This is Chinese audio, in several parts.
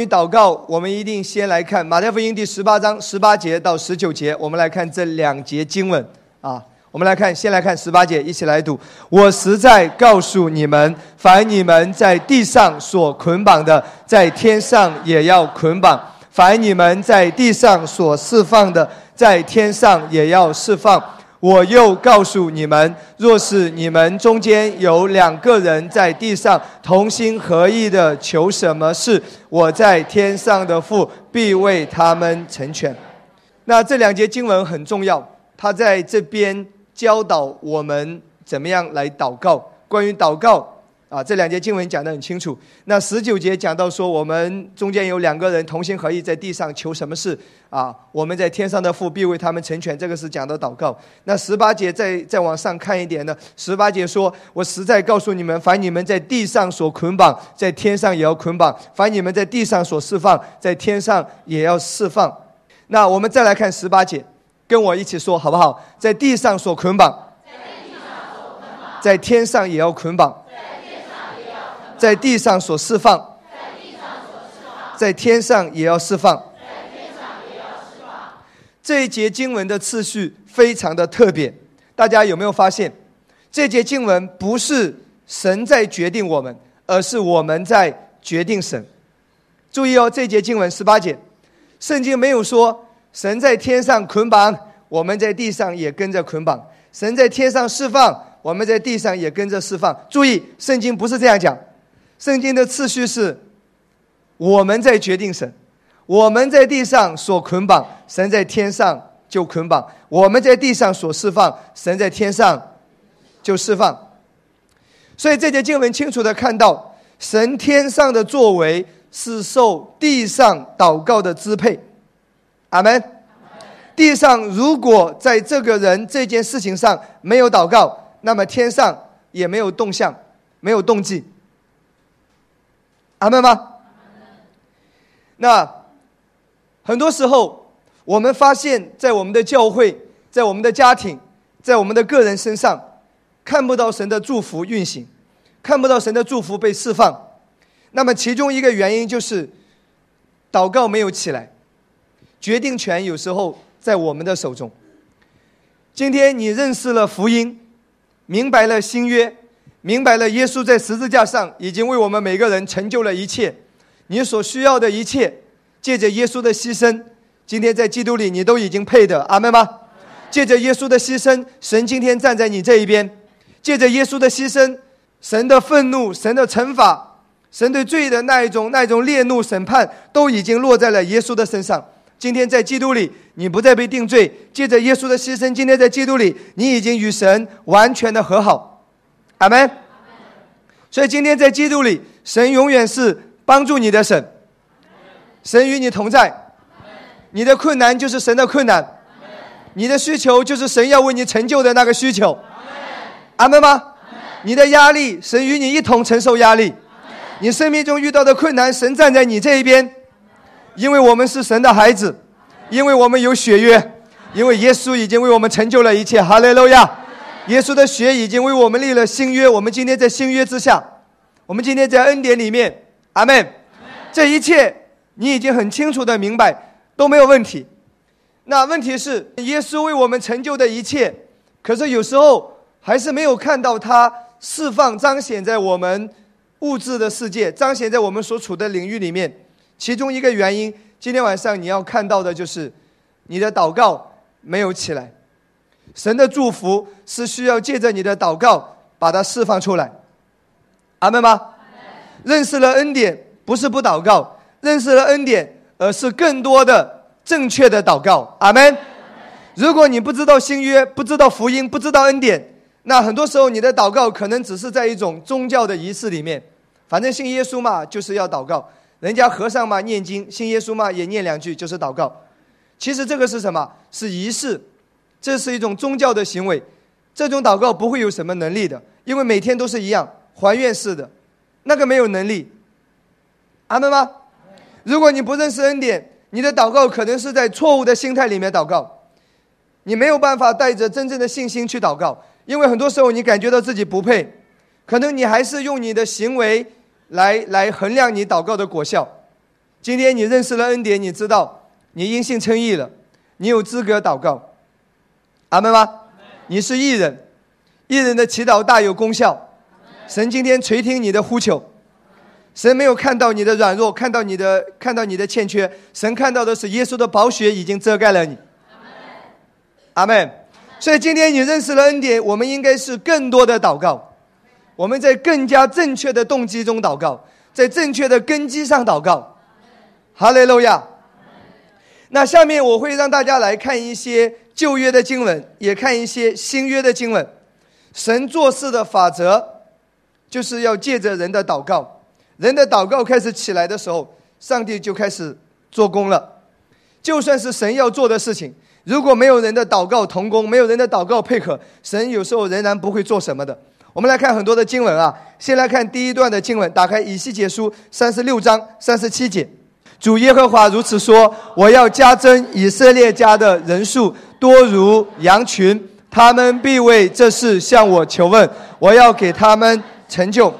关于祷告，我们一定先来看马太福音第十八章十八节到十九节。我们来看这两节经文啊。我们来看，先来看十八节，一起来读。我实在告诉你们，凡你们在地上所捆绑的，在天上也要捆绑；凡你们在地上所释放的，在天上也要释放。我又告诉你们，若是你们中间有两个人在地上同心合意的求什么事，我在天上的父必为他们成全。那这两节经文很重要，他在这边。教导我们怎么样来祷告。关于祷告啊，这两节经文讲得很清楚。那十九节讲到说，我们中间有两个人同心合意在地上求什么事啊？我们在天上的父必为他们成全。这个是讲的祷告。那十八节再再往上看一点呢？十八节说：“我实在告诉你们，凡你们在地上所捆绑，在天上也要捆绑；凡你们在地上所释放，在天上也要释放。”那我们再来看十八节。跟我一起说好不好？在地上所捆绑，在天上也要捆绑；在地上所释放，在地上所释放在天上也要释放。这一节经文的次序非常的特别，大家有没有发现？这节经文不是神在决定我们，而是我们在决定神。注意哦，这节经文十八节，圣经没有说。神在天上捆绑，我们在地上也跟着捆绑；神在天上释放，我们在地上也跟着释放。注意，圣经不是这样讲，圣经的次序是：我们在决定神，我们在地上所捆绑，神在天上就捆绑；我们在地上所释放，神在天上就释放。所以这节经文清楚的看到，神天上的作为是受地上祷告的支配。阿门。地上如果在这个人这件事情上没有祷告，那么天上也没有动向，没有动静。阿门吗？那很多时候，我们发现，在我们的教会，在我们的家庭，在我们的个人身上，看不到神的祝福运行，看不到神的祝福被释放。那么，其中一个原因就是祷告没有起来。决定权有时候在我们的手中。今天你认识了福音，明白了新约，明白了耶稣在十字架上已经为我们每个人成就了一切，你所需要的一切，借着耶稣的牺牲，今天在基督里你都已经配的，阿门吗？借着耶稣的牺牲，神今天站在你这一边；借着耶稣的牺牲，神的愤怒、神的惩罚、神对罪的那一种、那一种烈怒审判，都已经落在了耶稣的身上。今天在基督里，你不再被定罪。借着耶稣的牺牲，今天在基督里，你已经与神完全的和好。阿门。所以今天在基督里，神永远是帮助你的神。神与你同在。你的困难就是神的困难。你的需求就是神要为你成就的那个需求。阿门吗？你的压力，神与你一同承受压力。你生命中遇到的困难，神站在你这一边。因为我们是神的孩子，因为我们有血约，因为耶稣已经为我们成就了一切。哈利路亚！耶稣的血已经为我们立了新约。我们今天在新约之下，我们今天在恩典里面。阿门。这一切你已经很清楚的明白，都没有问题。那问题是，耶稣为我们成就的一切，可是有时候还是没有看到他释放彰显在我们物质的世界，彰显在我们所处的领域里面。其中一个原因，今天晚上你要看到的就是，你的祷告没有起来。神的祝福是需要借着你的祷告把它释放出来。阿门吗？认识了恩典，不是不祷告；认识了恩典，而是更多的正确的祷告。阿门。如果你不知道新约，不知道福音，不知道恩典，那很多时候你的祷告可能只是在一种宗教的仪式里面。反正信耶稣嘛，就是要祷告。人家和尚嘛念经，信耶稣嘛也念两句，就是祷告。其实这个是什么？是仪式，这是一种宗教的行为。这种祷告不会有什么能力的，因为每天都是一样还愿式的，那个没有能力。阿门吗？如果你不认识恩典，你的祷告可能是在错误的心态里面祷告，你没有办法带着真正的信心去祷告，因为很多时候你感觉到自己不配，可能你还是用你的行为。来来衡量你祷告的果效，今天你认识了恩典，你知道你因信称义了，你有资格祷告。阿门吗？你是义人，义人的祈祷大有功效。神今天垂听你的呼求，神没有看到你的软弱，看到你的看到你的欠缺，神看到的是耶稣的宝血已经遮盖了你。阿门。所以今天你认识了恩典，我们应该是更多的祷告，我们在更加正确的动机中祷告，在正确的根基上祷告。哈利路亚。那下面我会让大家来看一些旧约的经文，也看一些新约的经文。神做事的法则，就是要借着人的祷告，人的祷告开始起来的时候，上帝就开始做工了。就算是神要做的事情，如果没有人的祷告同工，没有人的祷告配合，神有时候仍然不会做什么的。我们来看很多的经文啊，先来看第一段的经文，打开以西结书三十六章三十七节。主耶和华如此说：“我要加增以色列家的人数，多如羊群，他们必为这事向我求问，我要给他们成就。”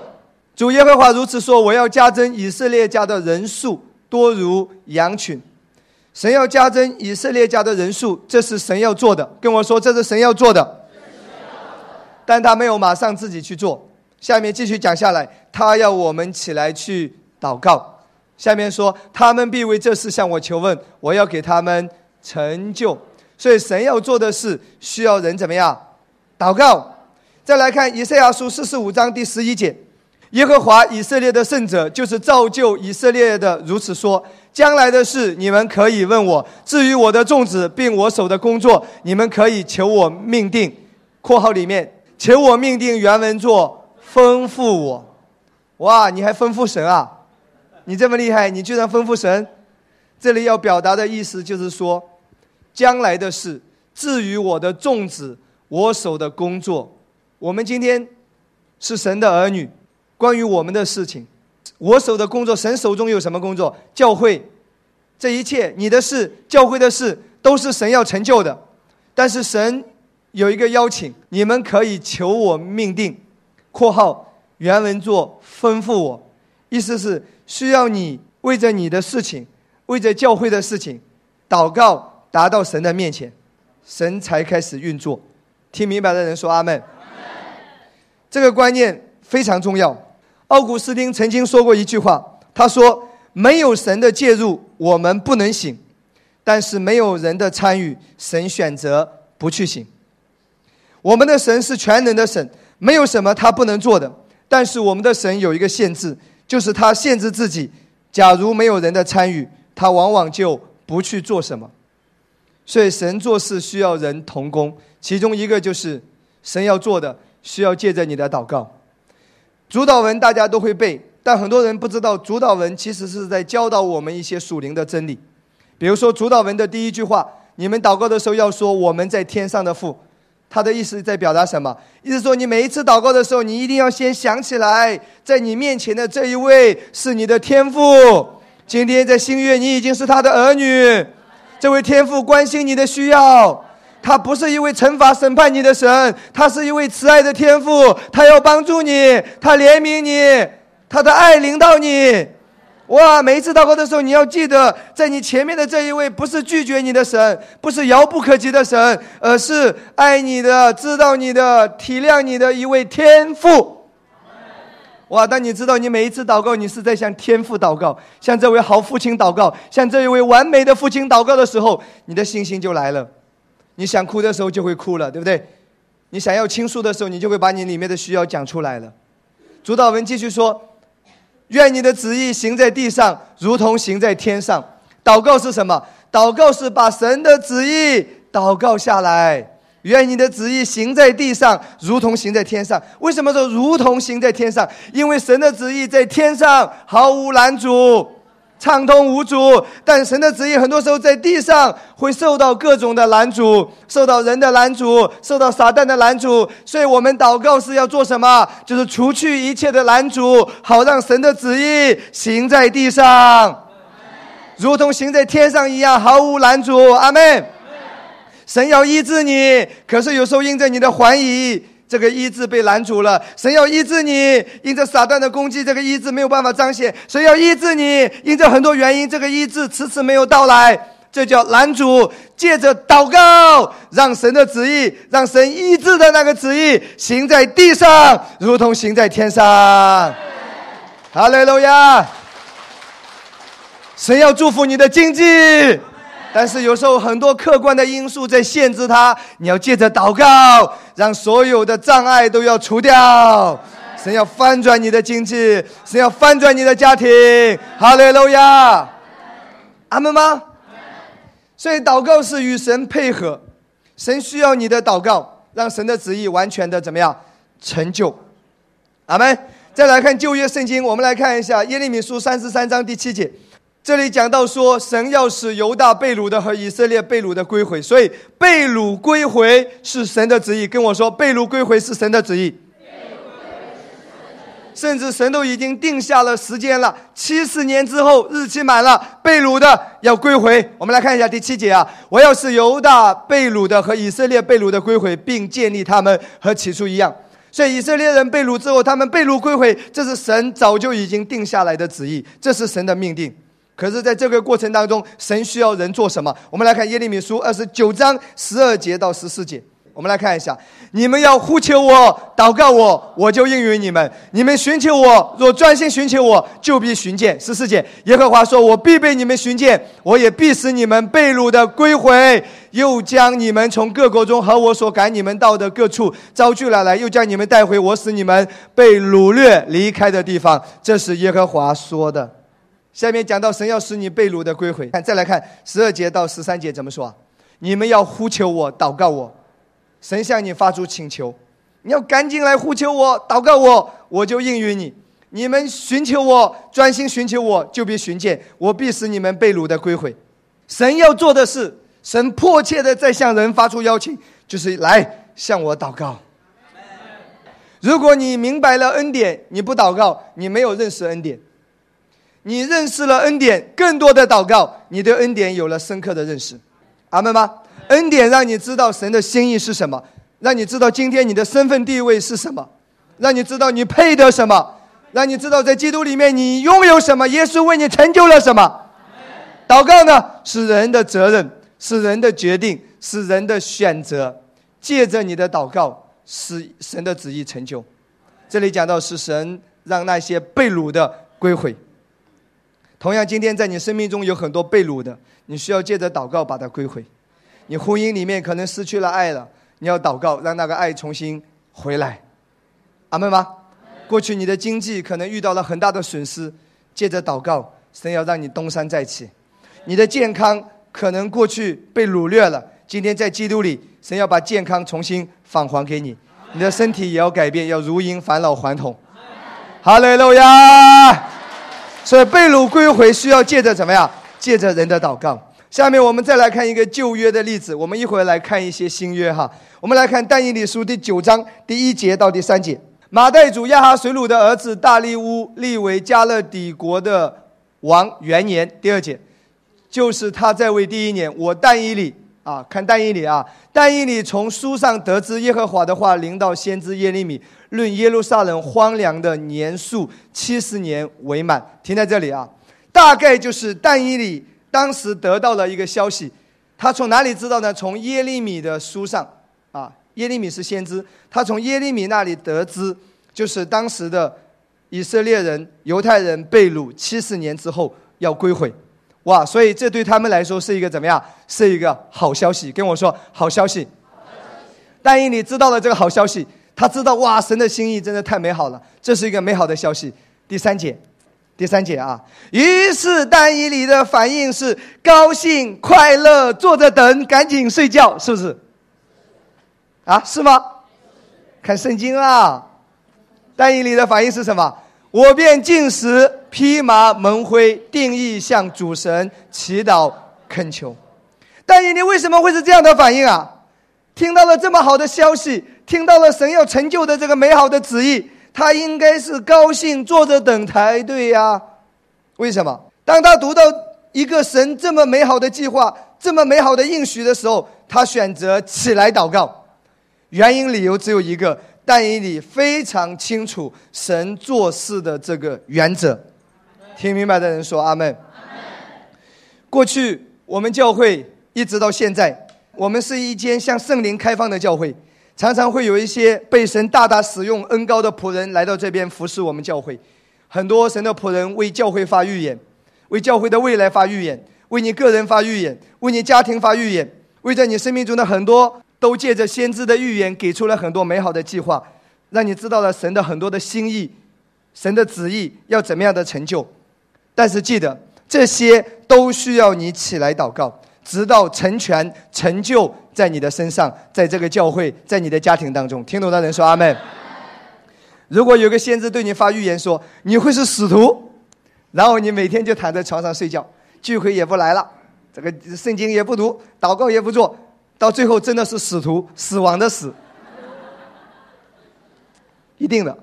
主耶和华如此说：“我要加增以色列家的人数，多如羊群。”神要加增以色列家的人数，这是神要做的。跟我说，这是神要做的，但他没有马上自己去做。下面继续讲下来，他要我们起来去祷告。下面说，他们必为这事向我求问，我要给他们成就。所以神要做的事，需要人怎么样？祷告。再来看以赛亚书四十五章第十一节：耶和华以色列的圣者，就是造就以色列的，如此说：将来的事，你们可以问我；至于我的众子并我手的工作，你们可以求我命定。括号里面求我命定，原文作吩咐我。哇，你还吩咐神啊？你这么厉害，你居然吩咐神？这里要表达的意思就是说，将来的事，至于我的众子，我手的工作，我们今天是神的儿女，关于我们的事情，我手的工作，神手中有什么工作？教会，这一切，你的事，教会的事，都是神要成就的。但是神有一个邀请，你们可以求我命定（括号原文作吩咐我），意思是。需要你为着你的事情，为着教会的事情，祷告达到神的面前，神才开始运作。听明白的人说阿门。这个观念非常重要。奥古斯丁曾经说过一句话，他说：“没有神的介入，我们不能醒；但是没有人的参与，神选择不去醒。我们的神是全能的神，没有什么他不能做的。但是我们的神有一个限制。”就是他限制自己，假如没有人的参与，他往往就不去做什么。所以神做事需要人同工，其中一个就是神要做的，需要借着你的祷告。主导文大家都会背，但很多人不知道，主导文其实是在教导我们一些属灵的真理。比如说，主导文的第一句话，你们祷告的时候要说：“我们在天上的父。”他的意思在表达什么？意思说，你每一次祷告的时候，你一定要先想起来，在你面前的这一位是你的天父。今天在新月，你已经是他的儿女。这位天父关心你的需要，他不是一位惩罚审判你的神，他是一位慈爱的天父，他要帮助你，他怜悯你，他的爱领导你。哇！每一次祷告的时候，你要记得，在你前面的这一位不是拒绝你的神，不是遥不可及的神，而是爱你的、知道你的、体谅你的一位天父。哇！当你知道你每一次祷告，你是在向天父祷告，向这位好父亲祷告，向这一位完美的父亲祷告的时候，你的信心就来了。你想哭的时候就会哭了，对不对？你想要倾诉的时候，你就会把你里面的需要讲出来了。主导文继续说。愿你的旨意行在地上，如同行在天上。祷告是什么？祷告是把神的旨意祷告下来。愿你的旨意行在地上，如同行在天上。为什么说如同行在天上？因为神的旨意在天上毫无拦阻。畅通无阻，但神的旨意很多时候在地上会受到各种的拦阻，受到人的拦阻，受到撒旦的拦阻。所以我们祷告是要做什么？就是除去一切的拦阻，好让神的旨意行在地上，如同行在天上一样，毫无拦阻。阿门。神要医治你，可是有时候因着你的怀疑，这个医治被拦阻了。神要医治你，因着撒旦的攻击，这个医治没有办法彰显。神要医治你，因着很多原因，这个医治迟迟没有到来。这叫拦阻。借着祷告，让神的旨意，让神医治的那个旨意行在地上，如同行在天上。哈利路亚。神要祝福你的经济，但是有时候很多客观的因素在限制他。你要借着祷告，让所有的障碍都要除掉。神要翻转你的经济，神要翻转你的家庭。哈利路亚，阿门吗？所以祷告是与神配合，神需要你的祷告，让神的旨意完全的怎么样成就？阿门。再来看旧约圣经，我们来看一下耶利米书三十三章第七节。这里讲到说，神要使犹大被掳的和以色列被掳的归回，所以被掳归回是神的旨意。跟我说，被掳归回是神的旨意。甚至神都已经定下了时间了，七十年之后日期满了，被掳的要归回。我们来看一下第七节啊，我要是犹大被掳的和以色列被掳的归回，并建立他们和起初一样。所以以色列人被掳之后，他们被掳归回，这是神早就已经定下来的旨意，这是神的命定。可是，在这个过程当中，神需要人做什么？我们来看耶利米书二十九章十二节到十四节。我们来看一下，你们要呼求我，祷告我，我就应允你们；你们寻求我，若专心寻求我，就必寻见。十四节，耶和华说：“我必被你们寻见，我也必使你们被掳的归回，又将你们从各国中和我所赶你们到的各处招聚来，来又将你们带回我使你们被掳掠离开的地方。”这是耶和华说的。下面讲到神要使你被掳的归回，看再来看十二节到十三节怎么说？你们要呼求我，祷告我，神向你发出请求，你要赶紧来呼求我，祷告我，我就应允你。你们寻求我，专心寻求我，就必寻见，我必使你们被掳的归回。神要做的是，神迫切的在向人发出邀请，就是来向我祷告。如果你明白了恩典，你不祷告，你没有认识恩典。你认识了恩典，更多的祷告，你对恩典有了深刻的认识，阿门吗？恩典让你知道神的心意是什么，让你知道今天你的身份地位是什么，让你知道你配得什么，让你知道在基督里面你拥有什么，耶稣为你成就了什么。祷告呢，是人的责任，是人的决定，是人的选择。借着你的祷告，使神的旨意成就。这里讲到是神让那些被掳的归回。同样，今天在你生命中有很多被掳的，你需要借着祷告把它归回。你婚姻里面可能失去了爱了，你要祷告让那个爱重新回来。阿门吗？过去你的经济可能遇到了很大的损失，借着祷告，神要让你东山再起。你的健康可能过去被掳掠了，今天在基督里，神要把健康重新返还给你。你的身体也要改变，要如婴返老还童。哈利路亚。所以被掳归回需要借着怎么样？借着人的祷告。下面我们再来看一个旧约的例子。我们一会儿来看一些新约哈。我们来看但以理书第九章第一节到第三节。马代主亚哈水鲁的儿子大利乌立为加勒底国的王元年第二节，就是他在位第一年。我但以理啊，看但以理啊，但以理从书上得知耶和华的话临到先知耶利米。论耶路撒冷荒凉的年数七十年为满，停在这里啊。大概就是但以理当时得到了一个消息，他从哪里知道呢？从耶利米的书上啊，耶利米是先知，他从耶利米那里得知，就是当时的以色列人、犹太人被掳七十年之后要归回，哇！所以这对他们来说是一个怎么样？是一个好消息。跟我说好消息。但以理知道了这个好消息。他知道哇，神的心意真的太美好了，这是一个美好的消息。第三节，第三节啊，于是但以理的反应是高兴、快乐，坐着等，赶紧睡觉，是不是？啊，是吗？看圣经啊，但以理的反应是什么？我便进食，披麻蒙灰，定义向主神祈祷恳求。但以你为什么会是这样的反应啊？听到了这么好的消息。听到了神要成就的这个美好的旨意，他应该是高兴坐着等才对呀？为什么？当他读到一个神这么美好的计划、这么美好的应许的时候，他选择起来祷告。原因理由只有一个：但以你非常清楚神做事的这个原则。听明白的人说阿门。过去我们教会一直到现在，我们是一间向圣灵开放的教会，常常会有一些被神大大使用恩高的仆人来到这边服侍我们教会。很多神的仆人为教会发预言，为教会的未来发预言，为你个人发预言，为你家庭发预言，为在你生命中的很多。都借着先知的预言，给出了很多美好的计划，让你知道了神的很多的心意，神的旨意要怎么样的成就。但是记得，这些都需要你起来祷告，直到成全成就在你的身上，在这个教会，在你的家庭当中。听懂的人说阿门。如果有个先知对你发预言说你会是使徒，然后你每天就躺在床上睡觉，聚会也不来了，这个圣经也不读，祷告也不做。到最后真的是使徒，死亡的死，一定的，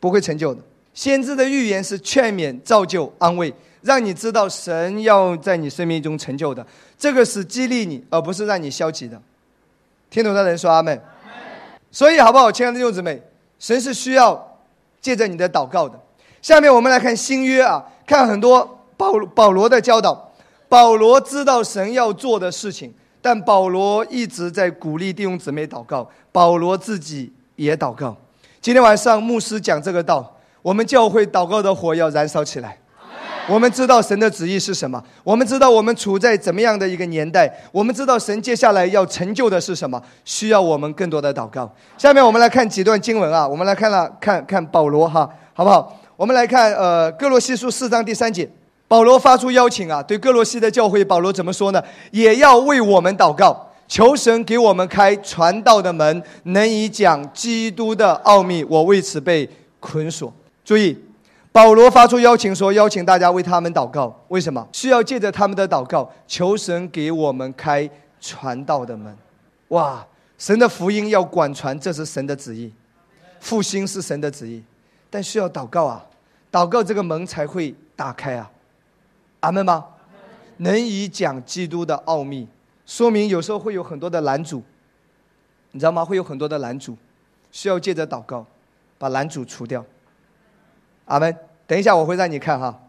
不会成就的。先知的预言是劝勉、造就、安慰，让你知道神要在你生命中成就的。这个是激励你，而不是让你消极的。听懂的人说阿门。所以好不好，亲爱的弟兄姊妹，神是需要借着你的祷告的。下面我们来看新约啊，看很多保保罗的教导。保罗知道神要做的事情。但保罗一直在鼓励弟兄姊妹祷告，保罗自己也祷告。今天晚上牧师讲这个道，我们教会祷告的火要燃烧起来。我们知道神的旨意是什么，我们知道我们处在怎么样的一个年代，我们知道神接下来要成就的是什么，需要我们更多的祷告。下面我们来看几段经文啊，我们来看了看看保罗哈，好不好？我们来看呃哥罗西书四章第三节。保罗发出邀请啊，对哥罗西的教会，保罗怎么说呢？也要为我们祷告，求神给我们开传道的门，能以讲基督的奥秘。我为此被捆锁。注意，保罗发出邀请说，邀请大家为他们祷告。为什么？需要借着他们的祷告，求神给我们开传道的门。哇，神的福音要广传，这是神的旨意，复兴是神的旨意，但需要祷告啊，祷告这个门才会打开啊。阿门吗？能以讲基督的奥秘，说明有时候会有很多的拦阻，你知道吗？会有很多的拦阻，需要借着祷告把拦阻除掉。阿门。等一下我会让你看哈。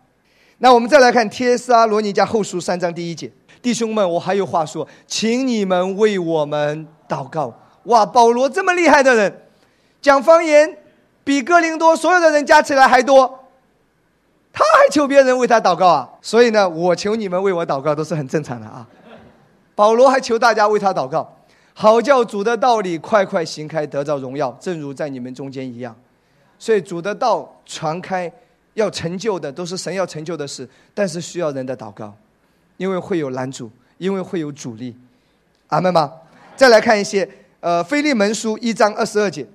那我们再来看《帖撒罗尼迦后书》三章第一节，弟兄们，我还有话说，请你们为我们祷告。哇，保罗这么厉害的人，讲方言比哥林多所有的人加起来还多。他还求别人为他祷告啊，所以呢，我求你们为我祷告都是很正常的啊。保罗还求大家为他祷告，好叫主的道理快快行开，得到荣耀，正如在你们中间一样。所以主的道传开，要成就的都是神要成就的事，但是需要人的祷告，因为会有拦阻，因为会有阻力。阿门吗？再来看一些，呃，腓利门书一章二十二节。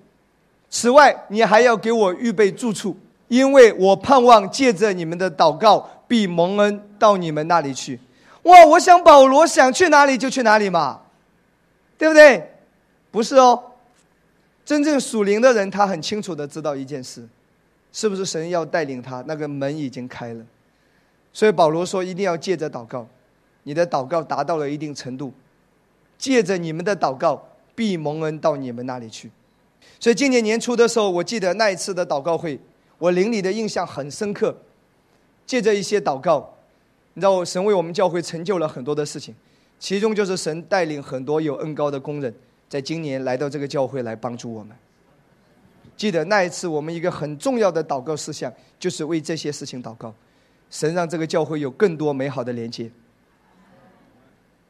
此外，你还要给我预备住处。因为我盼望借着你们的祷告，必蒙恩到你们那里去。哇！我想保罗想去哪里就去哪里嘛，对不对？不是哦，真正属灵的人，他很清楚的知道一件事，是不是神要带领他？那个门已经开了。所以保罗说，一定要借着祷告，你的祷告达到了一定程度，借着你们的祷告，必蒙恩到你们那里去。所以今年年初的时候，我记得那一次的祷告会。我灵里的印象很深刻，借着一些祷告，你知道，神为我们教会成就了很多的事情，其中就是神带领很多有恩高的工人，在今年来到这个教会来帮助我们。记得那一次，我们一个很重要的祷告事项就是为这些事情祷告，神让这个教会有更多美好的连接，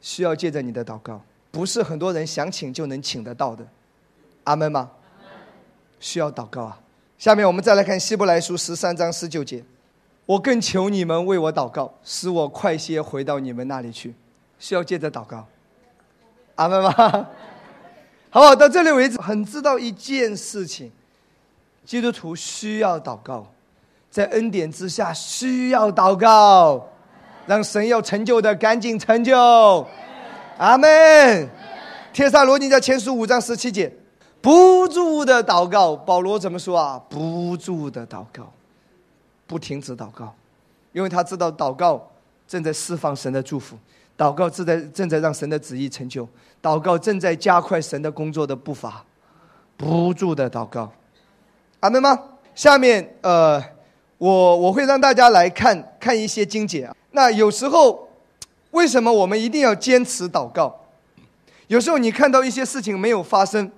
需要借着你的祷告，不是很多人想请就能请得到的，阿门吗？需要祷告啊。下面我们再来看希伯来书十三章十九节，我更求你们为我祷告，使我快些回到你们那里去。需要借着祷告，阿门吗？好，到这里为止，很知道一件事情：基督徒需要祷告，在恩典之下需要祷告，让神要成就的赶紧成就。阿门。帖撒罗尼迦前书五章十七节。不住的祷告，保罗怎么说啊？不住的祷告，不停止祷告，因为他知道祷告正在释放神的祝福，祷告正在正在让神的旨意成就，祷告正在加快神的工作的步伐。不住的祷告。阿门吗？下面呃，我我会让大家来看看一些经解啊。那有时候为什么我们一定要坚持祷告？有时候你看到一些事情没有发生，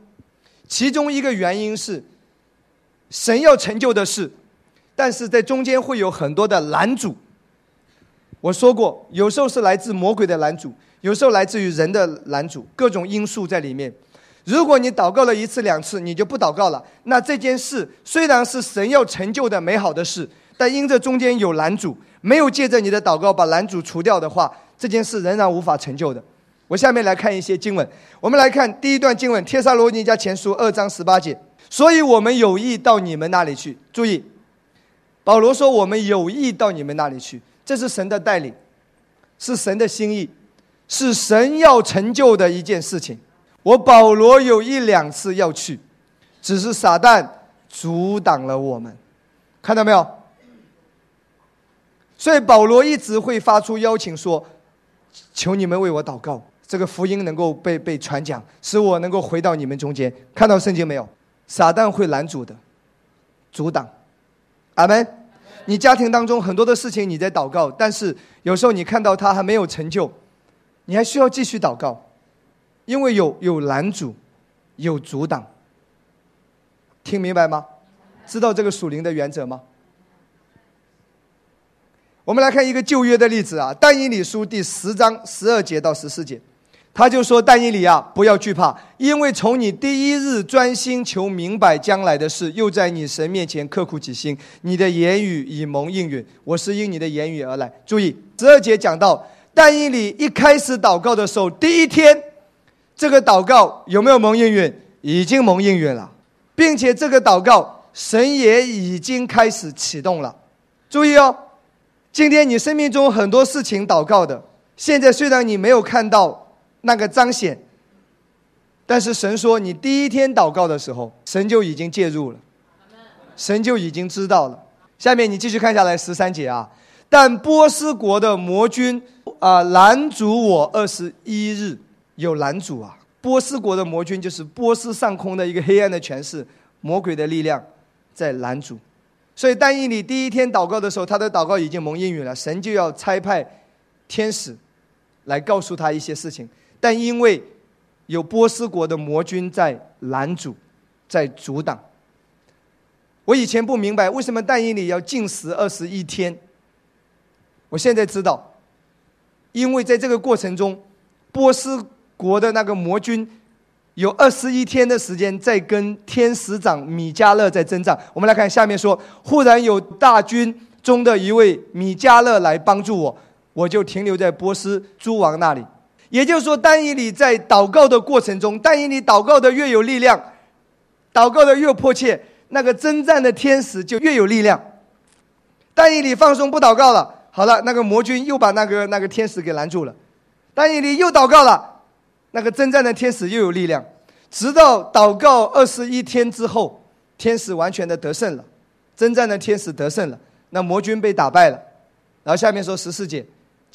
其中一个原因是神要成就的事，但是在中间会有很多的拦阻。我说过，有时候是来自魔鬼的拦阻，有时候来自于人的拦阻，各种因素在里面。如果你祷告了一次两次，你就不祷告了，那这件事虽然是神要成就的美好的事，但因这中间有拦阻，没有借着你的祷告把拦阻除掉的话，这件事仍然无法成就的。我下面来看一些经文，我们来看第一段经文《帖撒罗尼迦前书》二章十八节。所以我们有意到你们那里去。注意，保罗说我们有意到你们那里去，这是神的带领，是神的心意，是神要成就的一件事情。我保罗有一两次要去，只是撒旦阻挡了我们，看到没有？所以保罗一直会发出邀请说：“求你们为我祷告。”这个福音能够被被传讲，使我能够回到你们中间。看到圣经没有？撒旦会拦阻的，阻挡。阿门。你家庭当中很多的事情你在祷告，但是有时候你看到他还没有成就，你还需要继续祷告，因为有有拦阻，有阻挡。听明白吗？知道这个属灵的原则吗？我们来看一个旧约的例子啊，《但以理书》第十章十二节到十四节。他就说：“但以理啊，不要惧怕，因为从你第一日专心求明白将来的事，又在你神面前刻苦己心，你的言语已蒙应允。我是因你的言语而来。”注意，十二节讲到，但以理一开始祷告的时候，第一天，这个祷告有没有蒙应允？已经蒙应允了，并且这个祷告神也已经开始启动了。注意哦，今天你生命中很多事情祷告的，现在虽然你没有看到。那个彰显，但是神说，你第一天祷告的时候，神就已经介入了，神就已经知道了。下面你继续看下来十三节啊，但波斯国的魔君啊拦阻我二十一日，有拦阻啊。波斯国的魔君就是波斯上空的一个黑暗的权势，魔鬼的力量在拦阻。所以但以理第一天祷告的时候，他的祷告已经蒙应允了，神就要差派天使来告诉他一些事情。但因为有波斯国的魔君在拦阻，在阻挡，我以前不明白为什么但以理要禁食二十一天。我现在知道，因为在这个过程中，波斯国的那个魔君有二十一天的时间在跟天使长米迦勒在征战。我们来看下面说，忽然有大军中的一位米迦勒来帮助我，我就停留在波斯诸王那里。也就是说，但以理在祷告的过程中，但以理祷告的越有力量，祷告的越迫切，那个征战的天使就越有力量。但以理放松不祷告了，好了，那个魔君又把那个那个天使给拦住了。但以理又祷告了，那个征战的天使又有力量。直到祷告二十一天之后，天使完全的得胜了，征战的天使得胜了，那魔君被打败了。然后下面说十四节。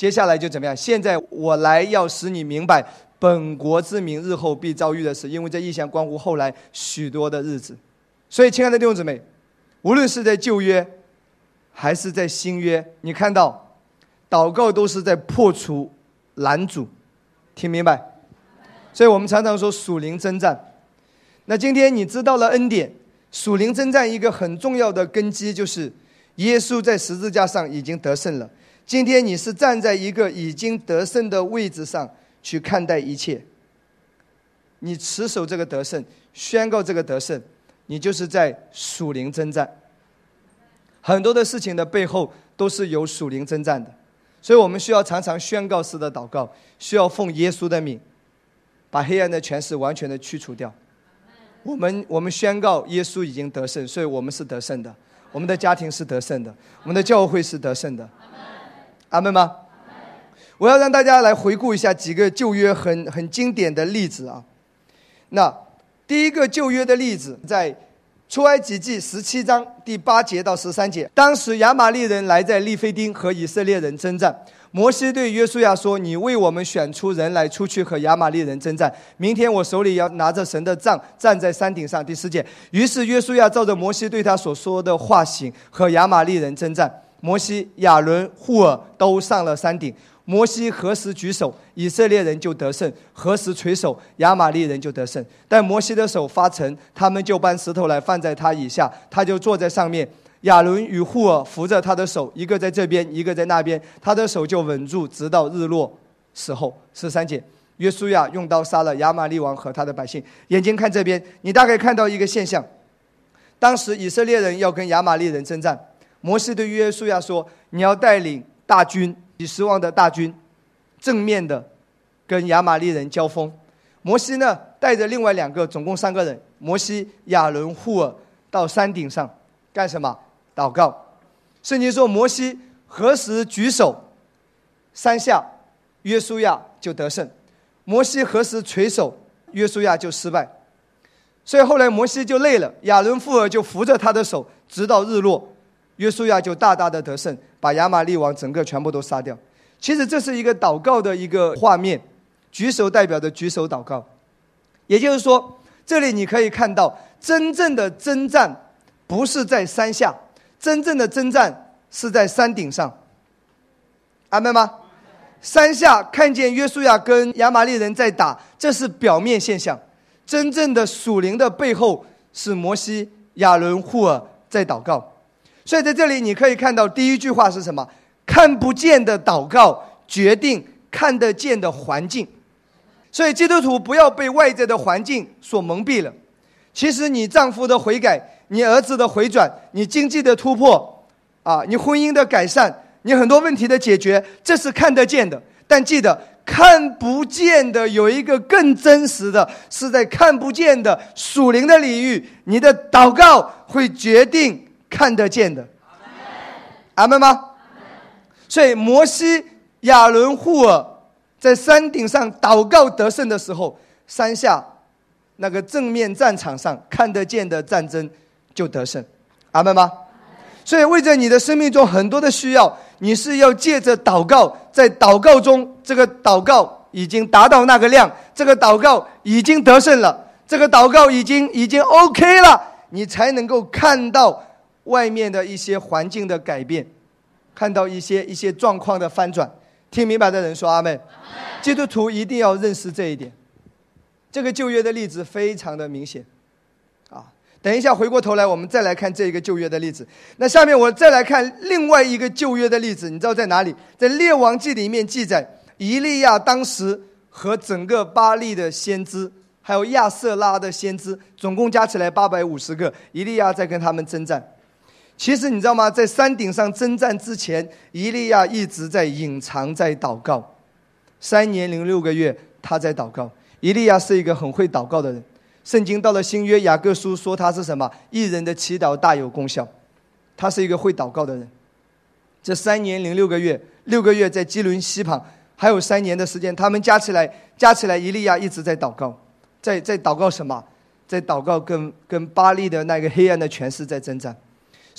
接下来就怎么样？现在我来要使你明白本国之民日后必遭遇的事，因为这异象关乎后来许多的日子。所以，亲爱的弟兄姊妹，无论是在旧约还是在新约，你看到祷告都是在破除拦阻，听明白？所以我们常常说属灵征战。那今天你知道了恩典，属灵征战一个很重要的根基就是耶稣在十字架上已经得胜了。今天你是站在一个已经得胜的位置上去看待一切，你持守这个得胜，宣告这个得胜，你就是在属灵征战。很多的事情的背后都是有属灵征战的，所以我们需要常常宣告式的祷告，需要奉耶稣的名，把黑暗的权势完全的驱除掉。我们我们宣告耶稣已经得胜，所以我们是得胜的，我们的家庭是得胜的，我们的教会是得胜的。阿门吗？我要让大家来回顾一下几个旧约很很经典的例子啊。那第一个旧约的例子在出埃及记十七章第八节到十三节，当时亚玛利人来在利非丁和以色列人征战，摩西对约书亚说：“你为我们选出人来，出去和亚玛利人征战。明天我手里要拿着神的杖，站在山顶上。”第四节，于是约书亚照着摩西对他所说的话行，和亚玛利人征战。摩西、亚伦、户尔都上了山顶。摩西何时举手，以色列人就得胜；何时垂手，亚玛利人就得胜。但摩西的手发沉，他们就搬石头来放在他以下，他就坐在上面。亚伦与户尔扶着他的手，一个在这边，一个在那边，他的手就稳住，直到日落时候。十三节，约书亚用刀杀了亚玛利王和他的百姓。眼睛看这边，你大概看到一个现象：当时以色列人要跟亚玛利人征战，摩西对约书亚说：“你要带领大军，几十万的大军，正面的跟亚玛利人交锋。”摩西呢，带着另外两个，总共三个人，摩西、亚伦、户尔到山顶上干什么？祷告，圣经说摩西何时举手，三下，约书亚就得胜；摩西何时垂手，约书亚就失败。所以后来摩西就累了，亚伦富尔就扶着他的手，直到日落，约书亚就大大的得胜，把亚玛利王整个全部都杀掉。其实这是一个祷告的一个画面，举手代表着举手祷告，也就是说，这里你可以看到真正的征战不是在山下。真正的征战是在山顶上，阿门吗？山下看见约书亚跟亚玛利人在打，这是表面现象。真正的属灵的背后是摩西、亚伦、户尔在祷告。所以在这里你可以看到第一句话是什么？看不见的祷告决定看得见的环境。所以基督徒不要被外在的环境所蒙蔽了。其实你丈夫的悔改。你儿子的回转，你经济的突破，啊，你婚姻的改善，你很多问题的解决，这是看得见的。但记得，看不见的有一个更真实的，是在看不见的属灵的领域，你的祷告会决定看得见的。阿门吗？所以摩西、亚伦、户尔在山顶上祷告得胜的时候，山下那个正面战场上看得见的战争。就得胜，阿门吗？所以为着你的生命中很多的需要，你是要借着祷告，在祷告中，这个祷告已经达到那个量，这个祷告已经得胜了，这个祷告已经已经 OK 了，你才能够看到外面的一些环境的改变，看到一些一些状况的翻转。听明白的人说阿妹。基督徒一定要认识这一点。这个旧约的例子非常的明显。啊等一下，回过头来，我们再来看这一个旧约的例子。那下面我再来看另外一个旧约的例子，你知道在哪里？在列王记里面记载，以利亚当时和整个巴利的先知，还有亚瑟拉的先知，总共加起来八百五十个，以利亚在跟他们征战。其实你知道吗？在山顶上征战之前，以利亚一直在隐藏，在祷告。三年零六个月，他在祷告。以利亚是一个很会祷告的人。圣经到了新约，雅各书说他是什么？一人的祈祷大有功效。他是一个会祷告的人。这三年零六个月，六个月在基伦西旁，还有三年的时间，他们加起来，加起来，伊利亚一直在祷告，在在祷告什么？在祷告跟跟巴利的那个黑暗的权势在征战。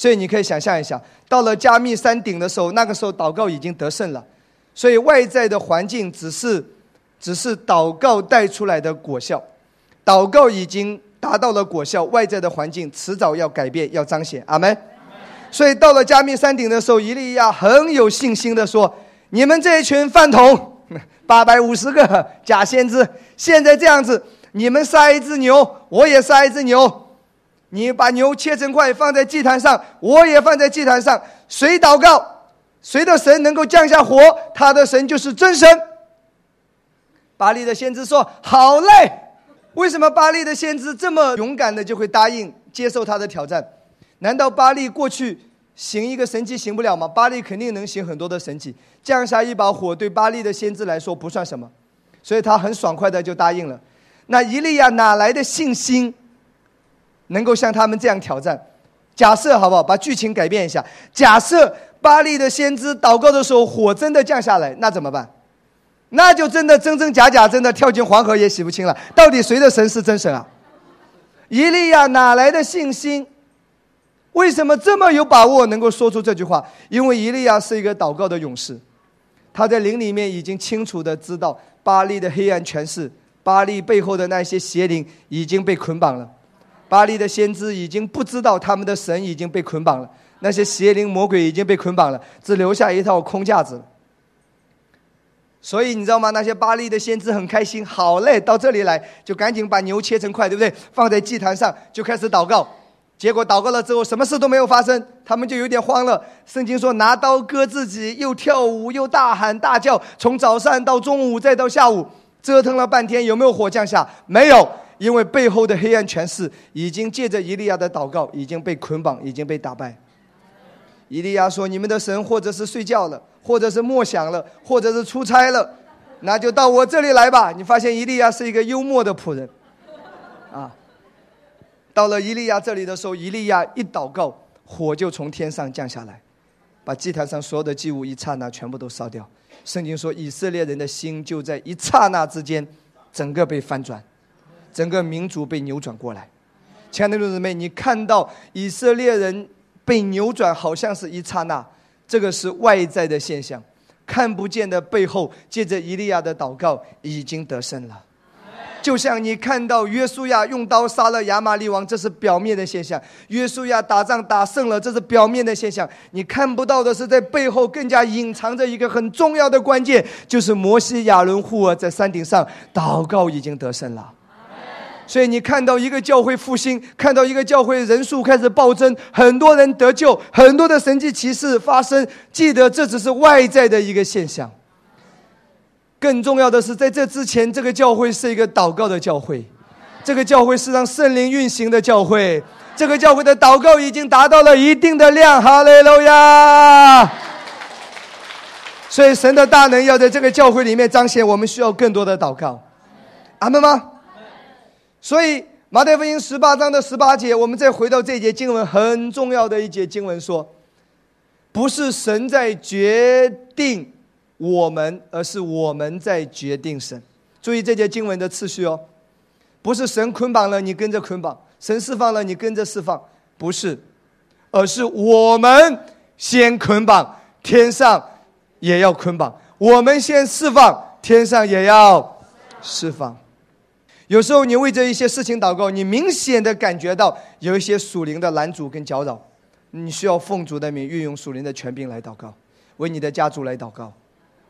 所以你可以想象一下，到了加密山顶的时候，那个时候祷告已经得胜了。所以外在的环境只是，只是祷告带出来的果效。祷告已经达到了果效，外在的环境迟早要改变，要彰显。阿门。所以到了加密山顶的时候，伊利亚很有信心的说：“你们这一群饭桶，八百五十个假先知，现在这样子，你们杀一只牛，我也杀一只牛。你把牛切成块放在祭坛上，我也放在祭坛上。谁祷告，谁的神能够降下火，他的神就是真神。”巴利的先知说：“好嘞。”为什么巴利的先知这么勇敢的就会答应接受他的挑战？难道巴利过去行一个神迹行不了吗？巴利肯定能行很多的神迹，降下一把火对巴利的先知来说不算什么，所以他很爽快的就答应了。那伊利亚哪来的信心，能够像他们这样挑战？假设好不好？把剧情改变一下，假设巴利的先知祷告的时候火真的降下来，那怎么办？那就真的真真假假，真的跳进黄河也洗不清了。到底谁的神是真神啊？伊利亚哪来的信心？为什么这么有把握能够说出这句话？因为伊利亚是一个祷告的勇士，他在灵里面已经清楚的知道，巴利的黑暗权势，巴利背后的那些邪灵已经被捆绑了。巴黎的先知已经不知道他们的神已经被捆绑了，那些邪灵魔鬼已经被捆绑了，只留下一套空架子。所以你知道吗？那些巴黎的先知很开心，好嘞，到这里来就赶紧把牛切成块，对不对？放在祭坛上就开始祷告。结果祷告了之后，什么事都没有发生，他们就有点慌了。圣经说拿刀割自己，又跳舞又大喊大叫，从早上到中午再到下午，折腾了半天，有没有火降下？没有，因为背后的黑暗权势已经借着以利亚的祷告已经被捆绑，已经被打败。以利亚说：“你们的神或者是睡觉了，或者是默想了，或者是出差了，那就到我这里来吧。”你发现以利亚是一个幽默的仆人，啊。到了伊利亚这里的时候，伊利亚一祷告，火就从天上降下来，把祭坛上所有的祭物一刹那全部都烧掉。圣经说，以色列人的心就在一刹那之间，整个被翻转，整个民族被扭转过来。亲爱的弟兄姊妹，你看到以色列人被扭转，好像是一刹那，这个是外在的现象，看不见的背后，借着伊利亚的祷告，已经得胜了。就像你看到约书亚用刀杀了亚玛利王，这是表面的现象；约书亚打仗打胜了，这是表面的现象。你看不到的是，在背后更加隐藏着一个很重要的关键，就是摩西、亚伦、户尔在山顶上祷告已经得胜了。所以你看到一个教会复兴，看到一个教会人数开始暴增，很多人得救，很多的神迹奇事发生。记得，这只是外在的一个现象。更重要的是，在这之前，这个教会是一个祷告的教会，这个教会是让圣灵运行的教会，这个教会的祷告已经达到了一定的量，哈利路亚！所以神的大能要在这个教会里面彰显，我们需要更多的祷告，阿门吗？所以马太福音十八章的十八节，我们再回到这节经文，很重要的一节经文说，不是神在决定。我们，而是我们在决定神。注意这节经文的次序哦，不是神捆绑了你跟着捆绑，神释放了你跟着释放，不是，而是我们先捆绑，天上也要捆绑；我们先释放，天上也要释放。有时候你为这一些事情祷告，你明显的感觉到有一些属灵的拦阻跟搅扰，你需要奉主的名运用属灵的权柄来祷告，为你的家族来祷告。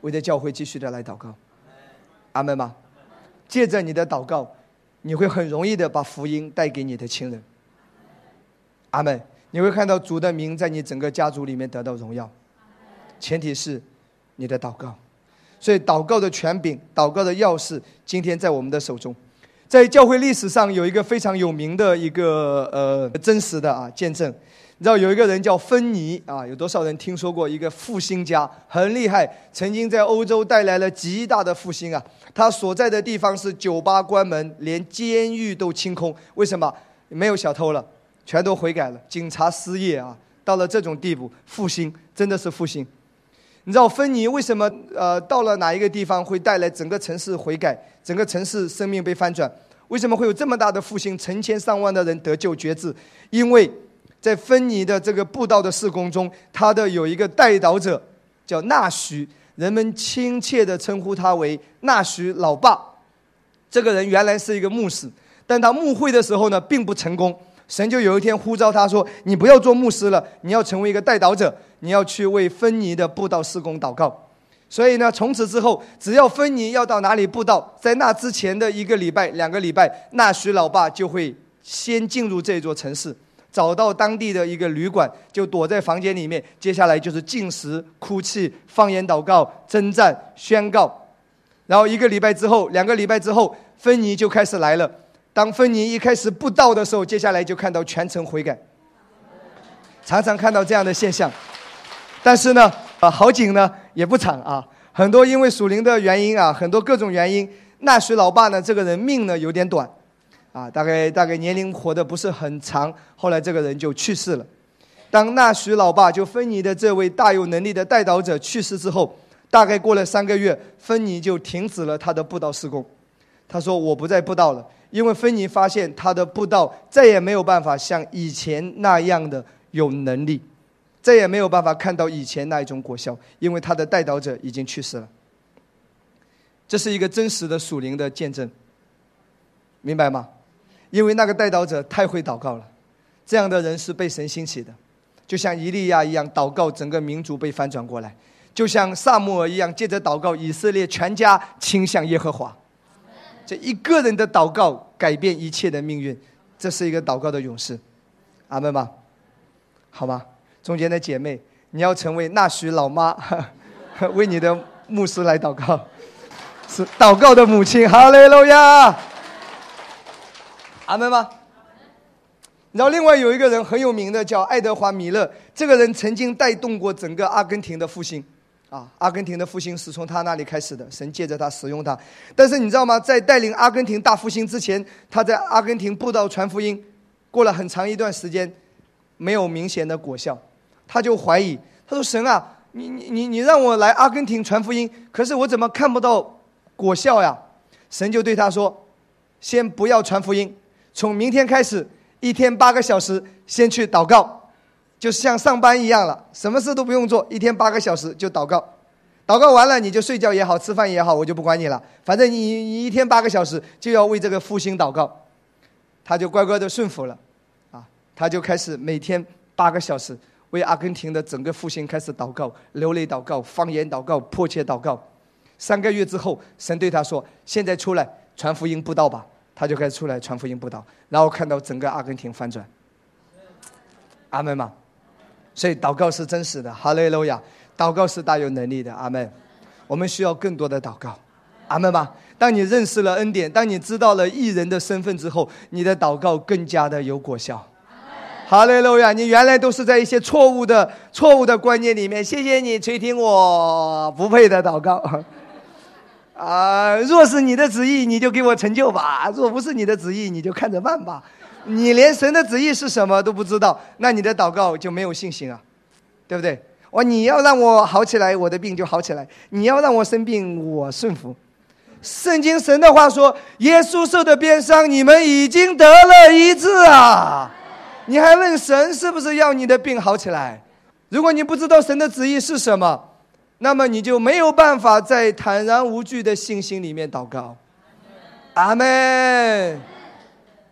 为的教会继续的来祷告，阿门吗？借着你的祷告，你会很容易的把福音带给你的亲人，阿门。你会看到主的名在你整个家族里面得到荣耀，前提是你的祷告。所以祷告的权柄、祷告的钥匙，今天在我们的手中。在教会历史上有一个非常有名的一个呃真实的啊见证。你知道有一个人叫芬尼啊？有多少人听说过一个复兴家？很厉害，曾经在欧洲带来了极大的复兴啊！他所在的地方是酒吧关门，连监狱都清空。为什么？没有小偷了，全都悔改了。警察失业啊，到了这种地步，复兴真的是复兴。你知道芬尼为什么呃到了哪一个地方会带来整个城市悔改，整个城市生命被翻转？为什么会有这么大的复兴？成千上万的人得救觉知，因为。在芬尼的这个布道的事工中，他的有一个带导者叫纳许，人们亲切地称呼他为纳许老爸。这个人原来是一个牧师，但他牧会的时候呢，并不成功。神就有一天呼召他说：“你不要做牧师了，你要成为一个带导者，你要去为芬尼的布道施工祷告。”所以呢，从此之后，只要芬尼要到哪里布道，在那之前的一个礼拜、两个礼拜，纳许老爸就会先进入这座城市。找到当地的一个旅馆，就躲在房间里面。接下来就是进食、哭泣、方言祷告、征战、宣告。然后一个礼拜之后，两个礼拜之后，芬尼就开始来了。当芬尼一开始布道的时候，接下来就看到全程悔改。常常看到这样的现象，但是呢，啊，好景呢也不长啊。很多因为属灵的原因啊，很多各种原因，纳许老爸呢这个人命呢有点短。啊，大概大概年龄活得不是很长，后来这个人就去世了。当纳许老爸就芬尼的这位大有能力的带导者去世之后，大概过了三个月，芬尼就停止了他的布道施工。他说：“我不再布道了，因为芬尼发现他的布道再也没有办法像以前那样的有能力。”再也没有办法看到以前那一种果效，因为他的带导者已经去世了。这是一个真实的属灵的见证，明白吗？因为那个带导者太会祷告了，这样的人是被神兴起的，就像以利亚一样，祷告整个民族被翻转过来。就像萨母尔一样，借着祷告，以色列全家倾向耶和华。这一个人的祷告改变一切的命运，这是一个祷告的勇士。阿门吗？好吗？中间的姐妹，你要成为那许老妈，为你的牧师来祷告，是祷告的母亲。哈利路亚。阿门吗？然后另外有一个人很有名的，叫爱德华米勒，这个人曾经带动过整个阿根廷的复兴。啊，阿根廷的复兴是从他那里开始的，神借着他使用他。但是你知道吗？在带领阿根廷大复兴之前，他在阿根廷布道传福音，过了很长一段时间，没有明显的果效，他就怀疑，他说：“神啊，你你你你让我来阿根廷传福音，可是我怎么看不到果效呀？”神就对他说：“先不要传福音，从明天开始，一天八个小时，先去祷告。”就像上班一样了，什么事都不用做，一天八个小时就祷告，祷告完了你就睡觉也好，吃饭也好，我就不管你了。反正你你一天八个小时就要为这个复兴祷告，他就乖乖的顺服了，啊，他就开始每天八个小时为阿根廷的整个复兴开始祷告，流泪祷告，方言祷告，迫切祷告。三个月之后，神对他说：“现在出来传福音布道吧。”他就开始出来传福音布道，然后看到整个阿根廷翻转。阿门吗？所以祷告是真实的，哈利路亚！祷告是大有能力的，阿门。我们需要更多的祷告，阿门吧。当你认识了恩典，当你知道了艺人的身份之后，你的祷告更加的有果效。哈利路亚！你原来都是在一些错误的、错误的观念里面。谢谢你垂听我不配的祷告。啊，若是你的旨意，你就给我成就吧；若不是你的旨意，你就看着办吧。你连神的旨意是什么都不知道，那你的祷告就没有信心啊，对不对？哦，你要让我好起来，我的病就好起来；你要让我生病，我顺服。圣经神的话说：“耶稣受的鞭伤，你们已经得了医治啊！”你还问神是不是要你的病好起来？如果你不知道神的旨意是什么，那么你就没有办法在坦然无惧的信心里面祷告。阿门。